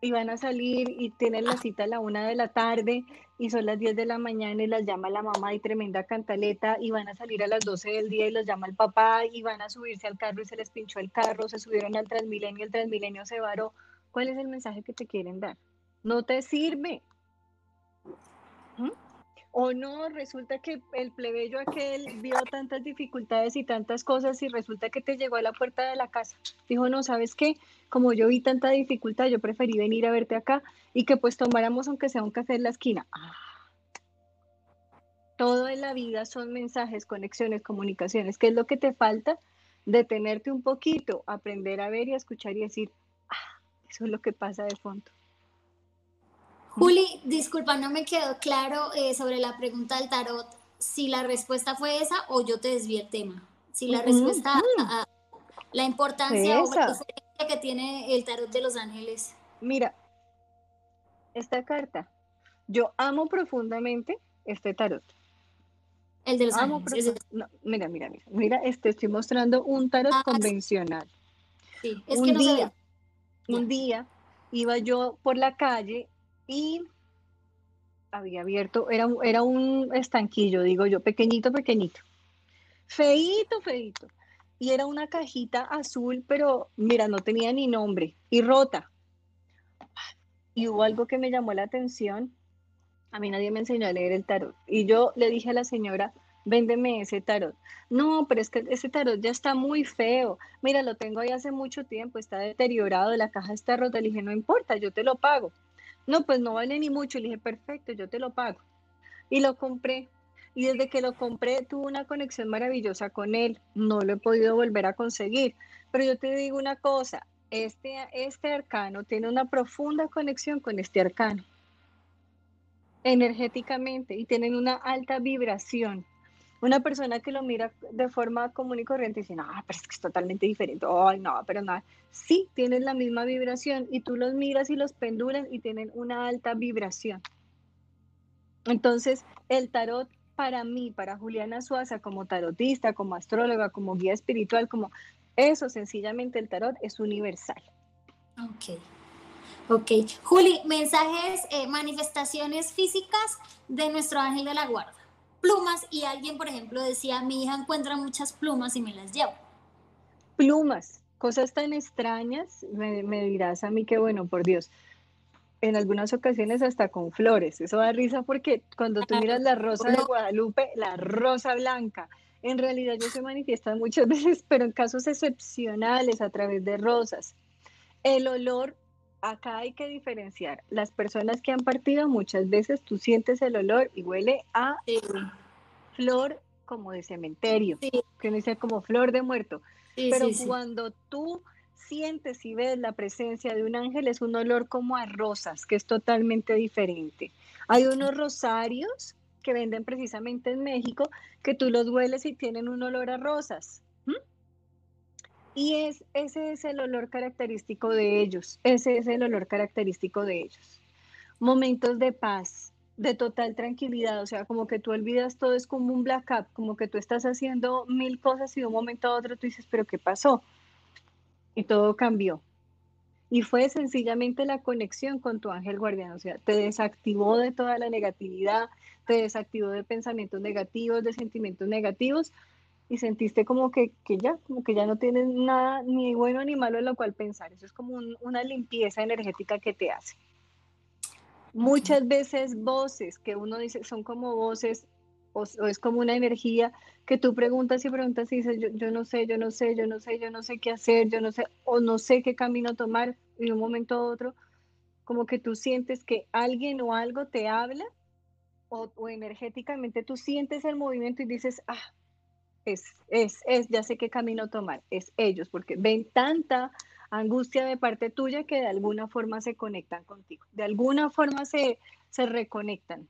y van a salir y tienen la cita a la una de la tarde y son las 10 de la mañana y las llama la mamá y tremenda cantaleta y van a salir a las 12 del día y los llama el papá y van a subirse al carro y se les pinchó el carro, se subieron al Transmilenio, el Transmilenio se varó. ¿Cuál es el mensaje que te quieren dar? No te sirve. O no, resulta que el plebeyo aquel vio tantas dificultades y tantas cosas y resulta que te llegó a la puerta de la casa. Dijo, no, ¿sabes qué? Como yo vi tanta dificultad, yo preferí venir a verte acá y que pues tomáramos aunque sea un café en la esquina. Ah. Todo en la vida son mensajes, conexiones, comunicaciones. ¿Qué es lo que te falta? Detenerte un poquito, aprender a ver y a escuchar y decir, ah, eso es lo que pasa de fondo. Juli, disculpa, no me quedó claro eh, sobre la pregunta del tarot, si la respuesta fue esa o yo te desvié el tema. Si la respuesta a, la importancia o la diferencia que tiene el tarot de los ángeles. Mira, esta carta, yo amo profundamente este tarot. El de los ángeles. mira, mira, mira, mira, este estoy mostrando un tarot ah, convencional. Sí, es un que no día, un día iba yo por la calle y había abierto, era, era un estanquillo, digo yo, pequeñito, pequeñito, feito, feito. Y era una cajita azul, pero mira, no tenía ni nombre y rota. Y hubo algo que me llamó la atención. A mí nadie me enseñó a leer el tarot. Y yo le dije a la señora, véndeme ese tarot. No, pero es que ese tarot ya está muy feo. Mira, lo tengo ahí hace mucho tiempo, está deteriorado, la caja está rota. Le dije, no importa, yo te lo pago. No, pues no vale ni mucho. Le dije, perfecto, yo te lo pago. Y lo compré. Y desde que lo compré tuve una conexión maravillosa con él. No lo he podido volver a conseguir. Pero yo te digo una cosa, este, este arcano tiene una profunda conexión con este arcano energéticamente y tienen una alta vibración. Una persona que lo mira de forma común y corriente dice, no, pero es que es totalmente diferente. Ay, no, pero nada. Sí, tienen la misma vibración y tú los miras y los penduras y tienen una alta vibración. Entonces, el tarot para mí, para Juliana Suaza, como tarotista, como astróloga, como guía espiritual, como eso, sencillamente el tarot es universal. Ok. Ok. Juli, mensajes, eh, manifestaciones físicas de nuestro ángel de la guarda plumas y alguien, por ejemplo, decía, mi hija encuentra muchas plumas y me las llevo. Plumas, cosas tan extrañas, me, dirás a mí que bueno, por Dios, en algunas ocasiones hasta con flores. Eso da risa porque cuando tú miras la rosa de Guadalupe, la rosa blanca, en realidad yo se manifiestan muchas *laughs* veces, pero en casos excepcionales a través de rosas. El olor acá hay que diferenciar. Las personas que han partido muchas veces tú sientes el olor y huele a flor como de cementerio, que no dice como flor de muerto. Pero cuando tú sientes y ves la presencia de un ángel es un olor como a rosas, que es totalmente diferente. Hay unos rosarios que venden precisamente en México que tú los hueles y tienen un olor a rosas. Y es, ese es el olor característico de ellos, ese es el olor característico de ellos. Momentos de paz, de total tranquilidad, o sea, como que tú olvidas todo, es como un blackout, como que tú estás haciendo mil cosas y de un momento a otro tú dices, pero ¿qué pasó? Y todo cambió. Y fue sencillamente la conexión con tu ángel guardián, o sea, te desactivó de toda la negatividad, te desactivó de pensamientos negativos, de sentimientos negativos, y sentiste como que, ya, como que ya no tienes nada ni bueno ni malo en lo cual pensar. Eso es como una limpieza energética que te hace. Muchas veces voces que uno dice son como voces o, es como una energía que tú preguntas y preguntas y dices, yo, yo, no sé, yo no sé, yo no sé, yo no sé qué hacer, yo no sé, o no sé qué camino tomar y de un momento a otro, como que tú sientes que alguien o algo te habla o, o energéticamente tú sientes el movimiento y dices, ah, es, es, es, ya sé qué camino tomar, es ellos, porque ven tanta angustia de parte tuya que de alguna forma se conectan contigo, de alguna forma se, se reconectan.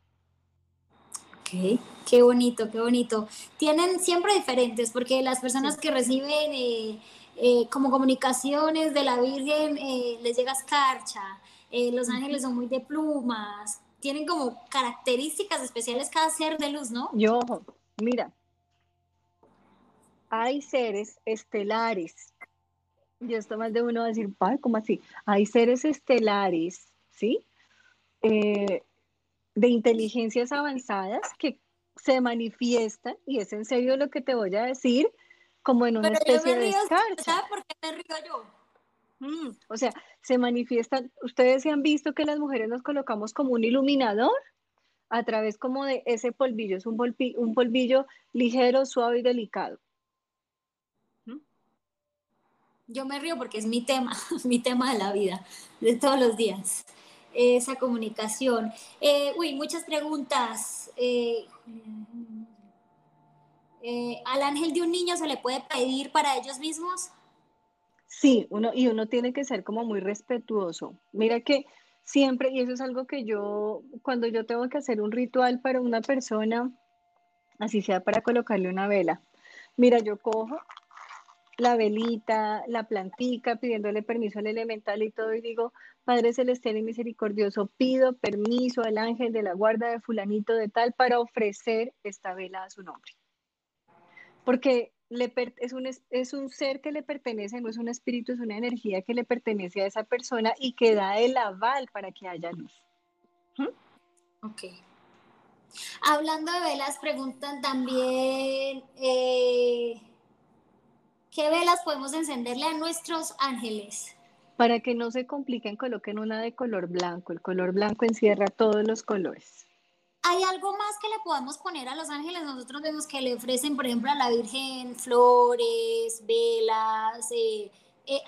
Ok, qué bonito, qué bonito. Tienen siempre diferentes, porque las personas que reciben eh, eh, como comunicaciones de la Virgen eh, les llega escarcha, los ángeles son muy de plumas, tienen como características especiales cada ser de luz, ¿no? Yo, mira, hay seres estelares Y esto más de uno va a decir, ¿cómo así? Hay seres estelares, ¿sí? Eh, de inteligencias avanzadas que se manifiestan, y es en serio lo que te voy a decir, como en una especie de escarcha. ¿Por qué me río yo? Mm, o sea, se manifiestan, ustedes se han visto que las mujeres nos colocamos como un iluminador a través como de ese polvillo, es un, un polvillo ligero, suave y delicado. Yo me río porque es mi tema, *laughs* mi tema de la vida, de todos los días, esa comunicación. Eh, uy, muchas preguntas. Eh, eh, ¿Al ángel de un niño se le puede pedir para ellos mismos? Sí, uno, y uno tiene que ser como muy respetuoso. Mira que siempre, y eso es algo que yo, cuando yo tengo que hacer un ritual para una persona, así sea para colocarle una vela, mira, yo cojo la velita, la plantica, pidiéndole permiso al elemental y todo, y digo, Padre Celestial y Misericordioso, pido permiso al ángel de la guarda de fulanito de tal para ofrecer esta vela a su nombre. Porque le es, un, es un ser que le pertenece, no es un espíritu, es una energía que le pertenece a esa persona y que da el aval para que haya luz. ¿Mm? Ok. Hablando de velas, preguntan también... Eh, ¿Qué velas podemos encenderle a nuestros ángeles? Para que no se compliquen, coloquen una de color blanco. El color blanco encierra todos los colores. ¿Hay algo más que le podamos poner a los ángeles? Nosotros vemos que le ofrecen, por ejemplo, a la Virgen flores, velas. Eh, eh,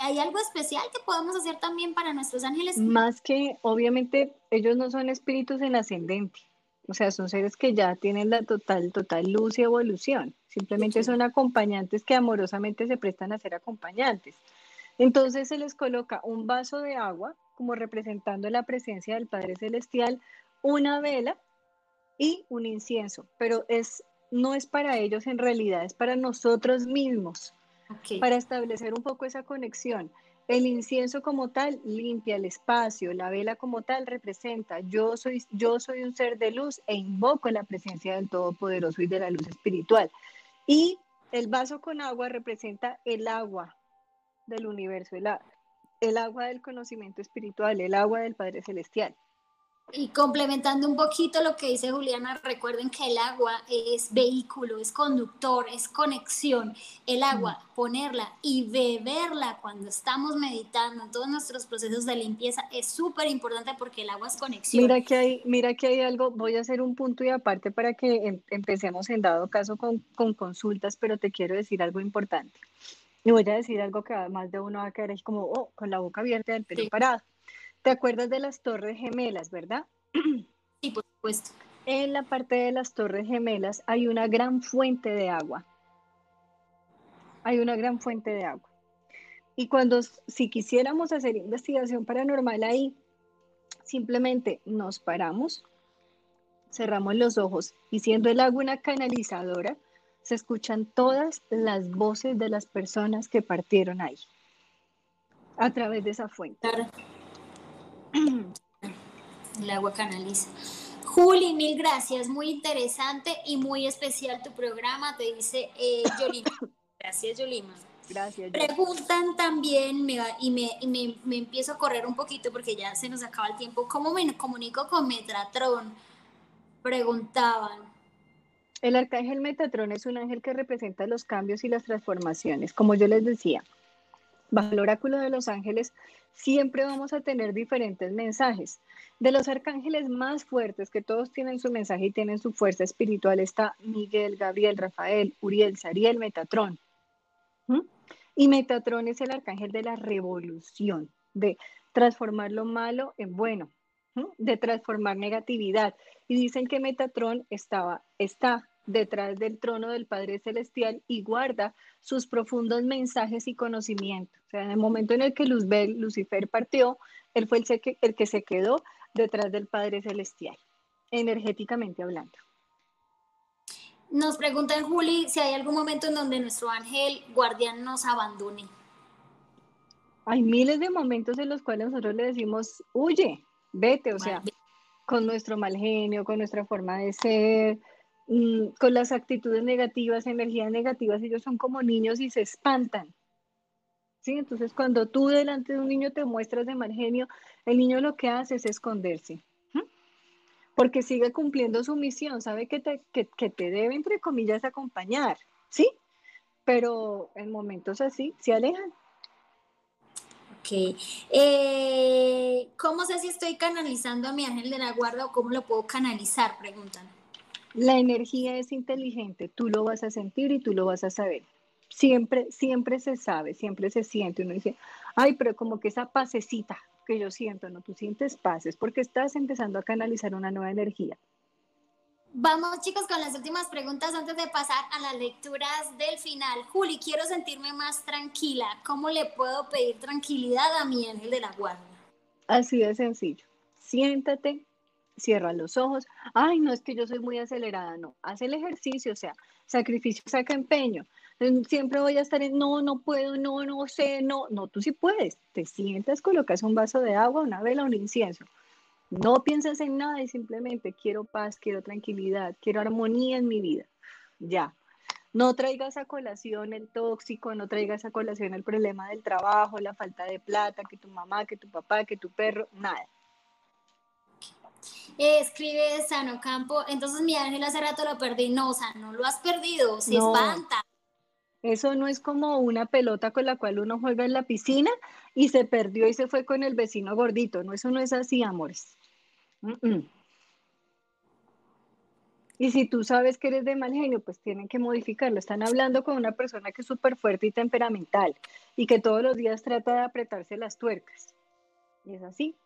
¿Hay algo especial que podamos hacer también para nuestros ángeles? Más que, obviamente, ellos no son espíritus en ascendente. O sea, son seres que ya tienen la total, total luz y evolución. Simplemente son acompañantes que amorosamente se prestan a ser acompañantes. Entonces se les coloca un vaso de agua como representando la presencia del Padre Celestial, una vela y un incienso, pero es no es para ellos en realidad, es para nosotros mismos, para establecer un poco esa conexión. El incienso como tal limpia el espacio, la vela como tal representa yo soy yo soy un ser de luz e invoco la presencia del Todopoderoso y de la luz espiritual. Y el vaso con agua representa el agua del universo, el, el agua del conocimiento espiritual, el agua del Padre Celestial. Y complementando un poquito lo que dice Juliana, recuerden que el agua es vehículo, es conductor, es conexión. El agua, mm. ponerla y beberla cuando estamos meditando en todos nuestros procesos de limpieza es súper importante porque el agua es conexión. Mira que, hay, mira que hay algo, voy a hacer un punto y aparte para que em, empecemos en dado caso con, consultas, pero te quiero decir algo importante. Y voy a decir algo que más de uno va a quedar ahí como, oh, con la boca abierta y el pelo parado. ¿Te acuerdas de las Torres Gemelas, verdad? *clears throat* Sí, por supuesto. En la parte de las Torres Gemelas hay una gran fuente de agua. Hay una gran fuente de agua. Y cuando, si quisiéramos hacer investigación paranormal ahí, simplemente nos paramos, cerramos los ojos y siendo el agua una canalizadora, se escuchan todas las voces de las personas que partieron ahí a través de esa fuente. El agua canaliza. Juli, mil gracias, muy interesante y muy especial tu programa, te dice eh, Yolima. *coughs* Gracias, Yolima. Gracias. Preguntan también, me y, me, me, me, empiezo a correr un poquito porque ya se nos acaba el tiempo, ¿cómo me comunico con Metatron? Preguntaban. El arcángel Metatron es un ángel que representa los cambios y las transformaciones, como yo les decía. Bajo oráculo de los ángeles siempre vamos a tener diferentes mensajes. De los arcángeles más fuertes, que todos tienen su mensaje y tienen su fuerza espiritual, está Miguel, Gabriel, Rafael, Uriel, Sariel, Metatrón. ¿Mm? Y Metatrón es el arcángel de la revolución, de transformar lo malo en bueno, ¿Mm? de transformar negatividad. Y dicen que Metatrón estaba, está detrás del trono del Padre Celestial y guarda sus profundos mensajes y conocimientos. O sea, en el momento en el que Luzbel, Lucifer partió, él fue el, el que se quedó detrás del Padre Celestial, energéticamente hablando. Nos pregunta Juli si hay algún momento en donde nuestro ángel guardián nos abandone. Hay miles de momentos en los cuales nosotros le decimos, huye, vete, o sea, con nuestro mal genio, con nuestra forma de ser, Mm, con las actitudes negativas, energías negativas, ellos son como niños y se espantan. ¿sí? Entonces, cuando tú delante de un niño te muestras de mal genio, el niño lo que hace es esconderse, porque sigue cumpliendo su misión, sabe que te, que, te debe, entre comillas, acompañar, ¿sí? Pero en momentos así se alejan. Ok. Eh, ¿Cómo sé si estoy canalizando a mi ángel de la guarda o cómo lo puedo canalizar? Preguntan. La energía es inteligente, tú lo vas a sentir y tú lo vas a saber. Siempre, siempre se sabe, siempre se siente. Uno dice, ay, pero como que esa pasecita que yo siento, no, tú sientes pases porque estás empezando a canalizar una nueva energía. Vamos chicos con las últimas preguntas antes de pasar a las lecturas del final. Juli, quiero sentirme más tranquila. ¿Cómo le puedo pedir tranquilidad a mi ángel de la guarda? Así de sencillo. Siéntate, cierra los ojos. Ay, no es que yo soy muy acelerada, no. Haz el ejercicio, o sea, sacrificio saca empeño. Siempre voy a estar en no, no puedo, no, no sé, no. No, tú sí puedes. Te sientas, colocas un vaso de agua, una vela, un incienso no piensas en nada y simplemente quiero paz, quiero tranquilidad, quiero armonía en mi vida. Ya. No traigas a colación el tóxico, no traigas a colación el problema del trabajo, la falta de plata, que tu mamá, que tu papá, que tu perro, nada. Escribe Sano Campo, entonces mi ángel hace rato lo perdí. No, o sea, no lo has perdido, se espanta. Eso no es como una pelota con la cual uno juega en la piscina y se perdió y se fue con el vecino gordito. No, eso no es así, amores. Y si tú sabes que eres de mal genio, pues tienen que modificarlo. Están hablando con una persona que es súper fuerte y temperamental y que todos los días trata de apretarse las tuercas. Y es así.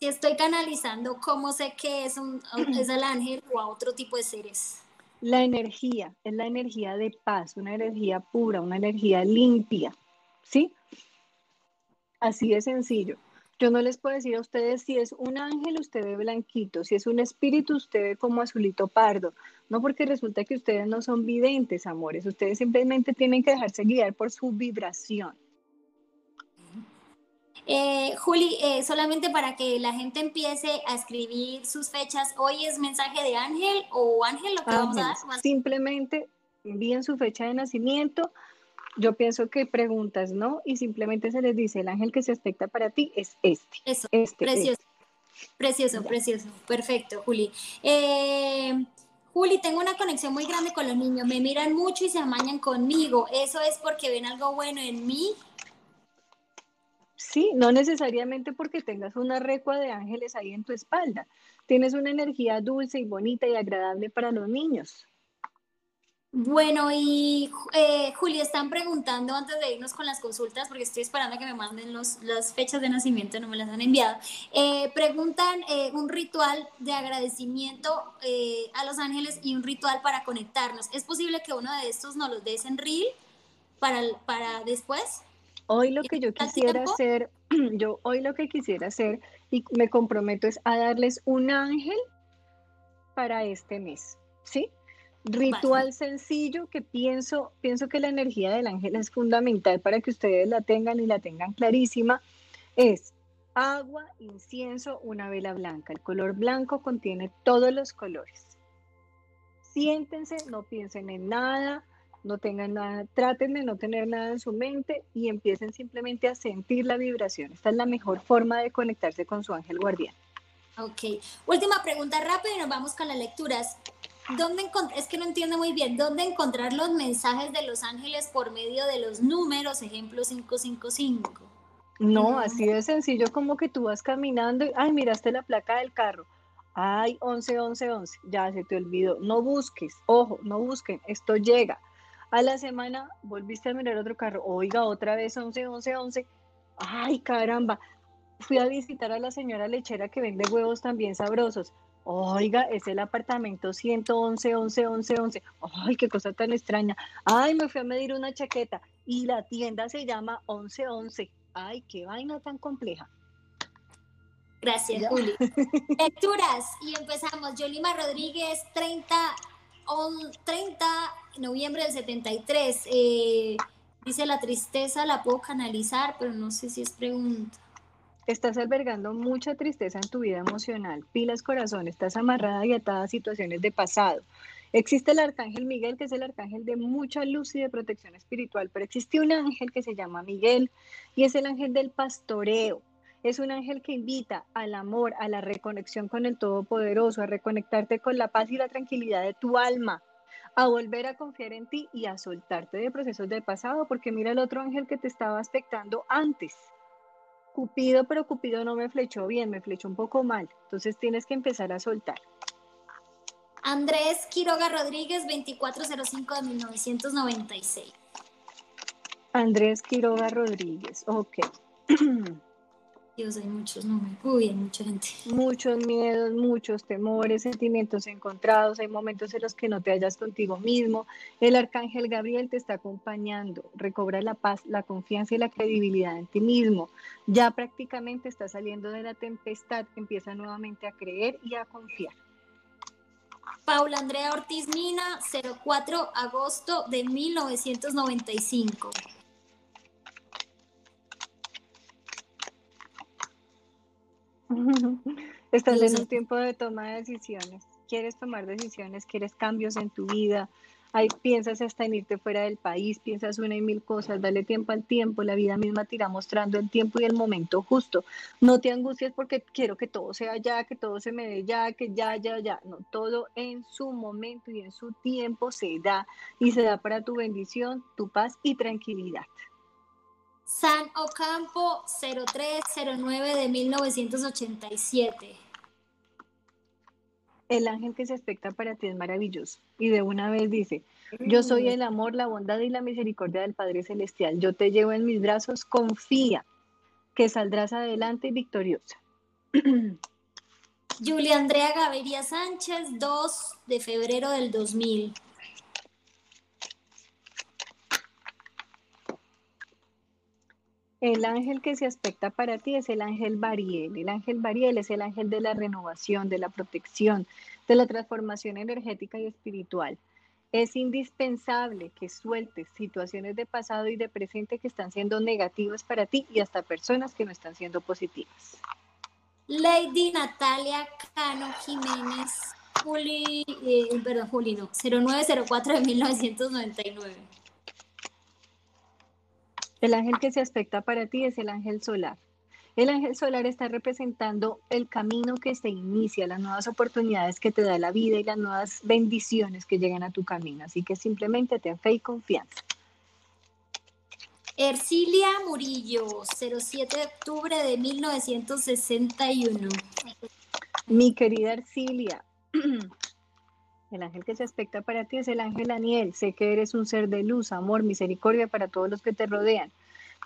Si estoy canalizando, ¿cómo sé que es, un, *clears throat* es el ángel o a otro tipo de seres? La energía es la energía de paz, una energía pura, una energía limpia, ¿sí? Así de sencillo. Yo no les puedo decir a ustedes si es un ángel, usted ve blanquito, si es un espíritu, usted ve como azulito pardo. No porque resulta que ustedes no son videntes, amores. Ustedes simplemente tienen que dejarse guiar por su vibración. Eh, Juli, eh, solamente para que la gente empiece a escribir sus fechas, ¿hoy es mensaje de ángel o ángel lo que vamos a dar? Simplemente envíen su fecha de nacimiento. Yo pienso que preguntas, ¿no? Y simplemente se les dice, el ángel que se expecta para ti es este. Eso, este, precioso. Este. Precioso, precioso. Perfecto, Juli. Eh, Juli, tengo una conexión muy grande con los niños. Me miran mucho y se amañan conmigo. ¿Eso es porque ven algo bueno en mí Sí, no necesariamente porque tengas una recua de ángeles ahí en tu espalda. Tienes una energía dulce y bonita y agradable para los niños. Bueno, y eh, están preguntando antes de irnos con las consultas, porque estoy esperando a que me manden los, las fechas de nacimiento, no me las han enviado. Eh, preguntan eh, un ritual de agradecimiento eh, a los ángeles y un ritual para conectarnos. ¿Es posible que uno de estos nos los des en reel para, para después? Hoy lo que yo quisiera hacer, *clears throat* yo hoy lo que quisiera hacer y me comprometo es a darles un ángel para este mes, ¿sí? Ritual sencillo que pienso, pienso que la energía del ángel es fundamental para que ustedes la tengan y la tengan clarísima. Es agua, incienso, una vela blanca. El color blanco contiene todos los colores. Siéntense, no piensen en nada, no tengan nada, traten de no tener nada en su mente y empiecen simplemente a sentir la vibración. Esta es la mejor forma de conectarse con su ángel guardián. Ok, última pregunta rápida y nos vamos con las lecturas. ¿Dónde es que no entiendo muy bien, ¿dónde encontrar los mensajes de los ángeles por medio de los números, ejemplo 555? No, así de sencillo como que tú vas caminando y, ay, miraste la placa del carro. Ay, 11, 11, 11, ya se te olvidó. No busques, ojo, no busquen, esto llega. A la semana volviste a mirar otro carro, oiga, otra vez 11, 11, 11. Ay, caramba. Fui a visitar a la señora lechera que vende huevos también sabrosos. Oiga, es el apartamento 111, 11, 11, 11. Ay, qué cosa tan extraña. Ay, me fui a medir una chaqueta y la tienda se llama 1111. Ay, qué vaina tan compleja. Gracias, Juli. *laughs* Lecturas y empezamos. Yolima Rodríguez, 30, 30 noviembre del 73. Eh, dice la tristeza la puedo canalizar, pero no sé si es pregunta. Estás albergando mucha tristeza en tu vida emocional. Pilas corazón, estás amarrada y atada a situaciones de pasado. Existe el arcángel Miguel, que es el arcángel de mucha luz y de protección espiritual, pero existe un ángel que se llama Miguel y es el ángel del pastoreo. Es un ángel que invita al amor, a la reconexión con el Todopoderoso, a reconectarte con la paz y la tranquilidad de tu alma, a volver a confiar en ti y a soltarte de procesos del pasado, porque mira el otro ángel que te estaba aspectando antes. Cupido, pero Cupido no me flechó bien, me flechó un poco mal. Entonces tienes que empezar a soltar. Andrés Quiroga Rodríguez, 2405 de 1996. Andrés Quiroga Rodríguez, ok. *clears throat* Dios, hay muchos nombres. Uy, hay mucha gente. Muchos miedos, muchos temores, sentimientos encontrados. Hay momentos en los que no te hallas contigo mismo. El arcángel Gabriel te está acompañando. Recobra la paz, la confianza y la credibilidad en ti mismo. Ya prácticamente está saliendo de la tempestad. Empieza nuevamente a creer y a confiar. Paula Andrea Ortiz Mina, 04 agosto de 1995. *laughs* Estás en un tiempo de toma de decisiones. Quieres tomar decisiones, quieres cambios en tu vida. Ahí piensas hasta en irte fuera del país, piensas una y mil cosas, dale tiempo al tiempo, la vida misma te irá mostrando el tiempo y el momento justo. No te angusties porque quiero que todo sea ya, que todo se me dé ya, que ya, ya, ya. No, todo en su momento y en su tiempo se da y se da para tu bendición, tu paz y tranquilidad. San Ocampo 0309 de 1987. El ángel que se expecta para ti es maravilloso. Y de una vez dice, yo soy el amor, la bondad y la misericordia del Padre Celestial. Yo te llevo en mis brazos, confía que saldrás adelante y victoriosa. *clears throat* Julia Andrea Gaviria Sánchez, 2 de febrero del 2000. El ángel que se aspecta para ti es el ángel Bariel. El ángel Bariel es el ángel de la renovación, de la protección, de la transformación energética y espiritual. Es indispensable que sueltes situaciones de pasado y de presente que están siendo negativas para ti y hasta personas que no están siendo positivas. Lady Natalia Cano Jiménez, Juli, eh, perdón, Juli, no, 0904 de 1999. El ángel que se aspecta para ti es el ángel solar. El ángel solar está representando el camino que se inicia, las nuevas oportunidades que te da la vida y las nuevas bendiciones que llegan a tu camino. Así que simplemente ten fe y confianza. Ercilia Murillo, 07 de octubre de 1961. Mi querida Ercilia, *clears throat* El ángel que se aspecta para ti es el ángel Aniel. Sé que eres un ser de luz, amor, misericordia para todos los que te rodean.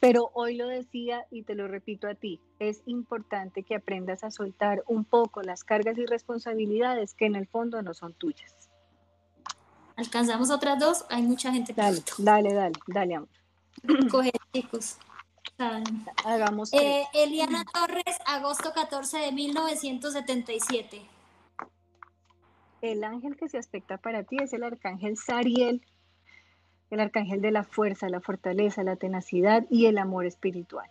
Pero hoy lo decía y te lo repito a ti, es importante que aprendas a soltar un poco las cargas y responsabilidades que en el fondo no son tuyas. ¿Alcanzamos otras dos? Hay mucha gente. Dale, dale, dale, dale, amor. *clears throat* Coge, chicos. Hagamos. Eh, Eliana Torres, agosto 14 de 1977. El ángel que se aspecta para ti es el arcángel Sariel, el arcángel de la fuerza, la fortaleza, la tenacidad y el amor espiritual.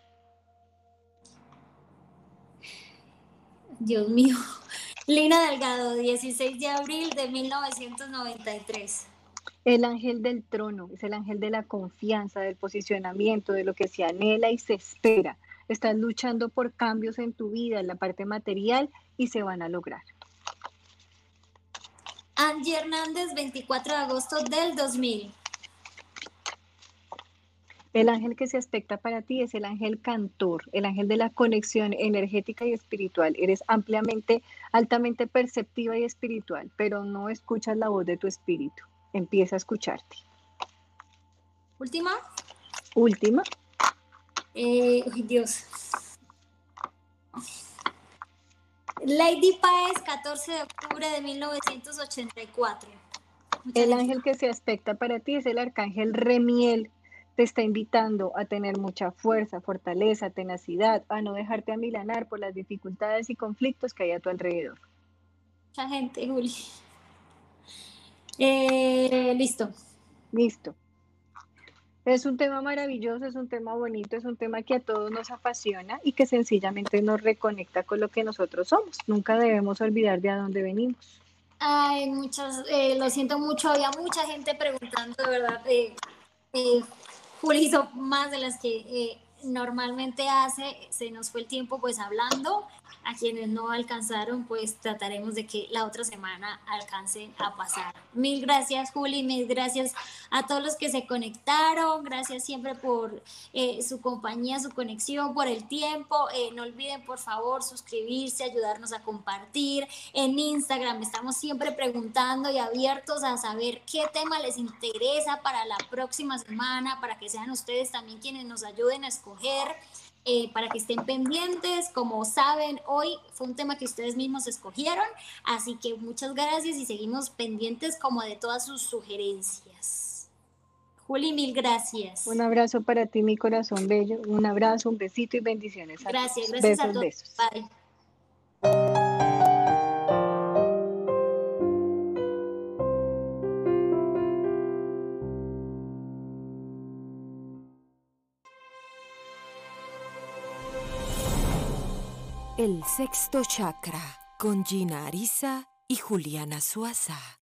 Dios mío. Lina Delgado, 16 de abril de 1993. El ángel del trono es el ángel de la confianza, del posicionamiento, de lo que se anhela y se espera. Estás luchando por cambios en tu vida, en la parte material y se van a lograr. Angie Hernández, 24 de agosto del 2000. El ángel que se aspecta para ti es el ángel cantor, el ángel de la conexión energética y espiritual. Eres ampliamente, altamente perceptiva y espiritual, pero no escuchas la voz de tu espíritu. Empieza a escucharte. Última. Última. Eh, Dios. Lady Paez, 14 de octubre de 1984. el ángel que se aspecta para ti es el arcángel Remiel. Te está invitando a tener mucha fuerza, fortaleza, tenacidad, a no dejarte amilanar por las dificultades y conflictos que hay a tu alrededor. Mucha gente, Juli. Eh, listo. Listo. Es un tema maravilloso, es un tema bonito, es un tema que a todos nos apasiona y que sencillamente nos reconecta con lo que nosotros somos. Nunca debemos olvidar de a dónde venimos. Ay, muchas, eh, lo siento mucho, había mucha gente preguntando, de verdad. Eh, eh, hizo más de las que eh, normalmente hace, se nos fue el tiempo pues hablando, a quienes no alcanzaron pues trataremos de que la otra semana alcancen a pasar. Mil gracias Juli, mil gracias a todos los que se conectaron, gracias siempre por eh, su compañía, su conexión, por el tiempo, eh, no olviden por favor suscribirse, ayudarnos a compartir. En Instagram, estamos siempre preguntando y abiertos a saber qué tema les interesa para la próxima semana, para que sean ustedes también quienes nos ayuden a escoger eh, para que estén pendientes. Como saben, hoy fue un tema que ustedes mismos escogieron, así que muchas gracias y seguimos pendientes como de todas sus sugerencias. Juli, mil gracias. Un abrazo para ti, mi corazón bello. Un abrazo, un besito y bendiciones. A gracias, todos. gracias besos, a todos. Besos. Bye. El sexto chakra con Gina Arisa y Juliana Suaza.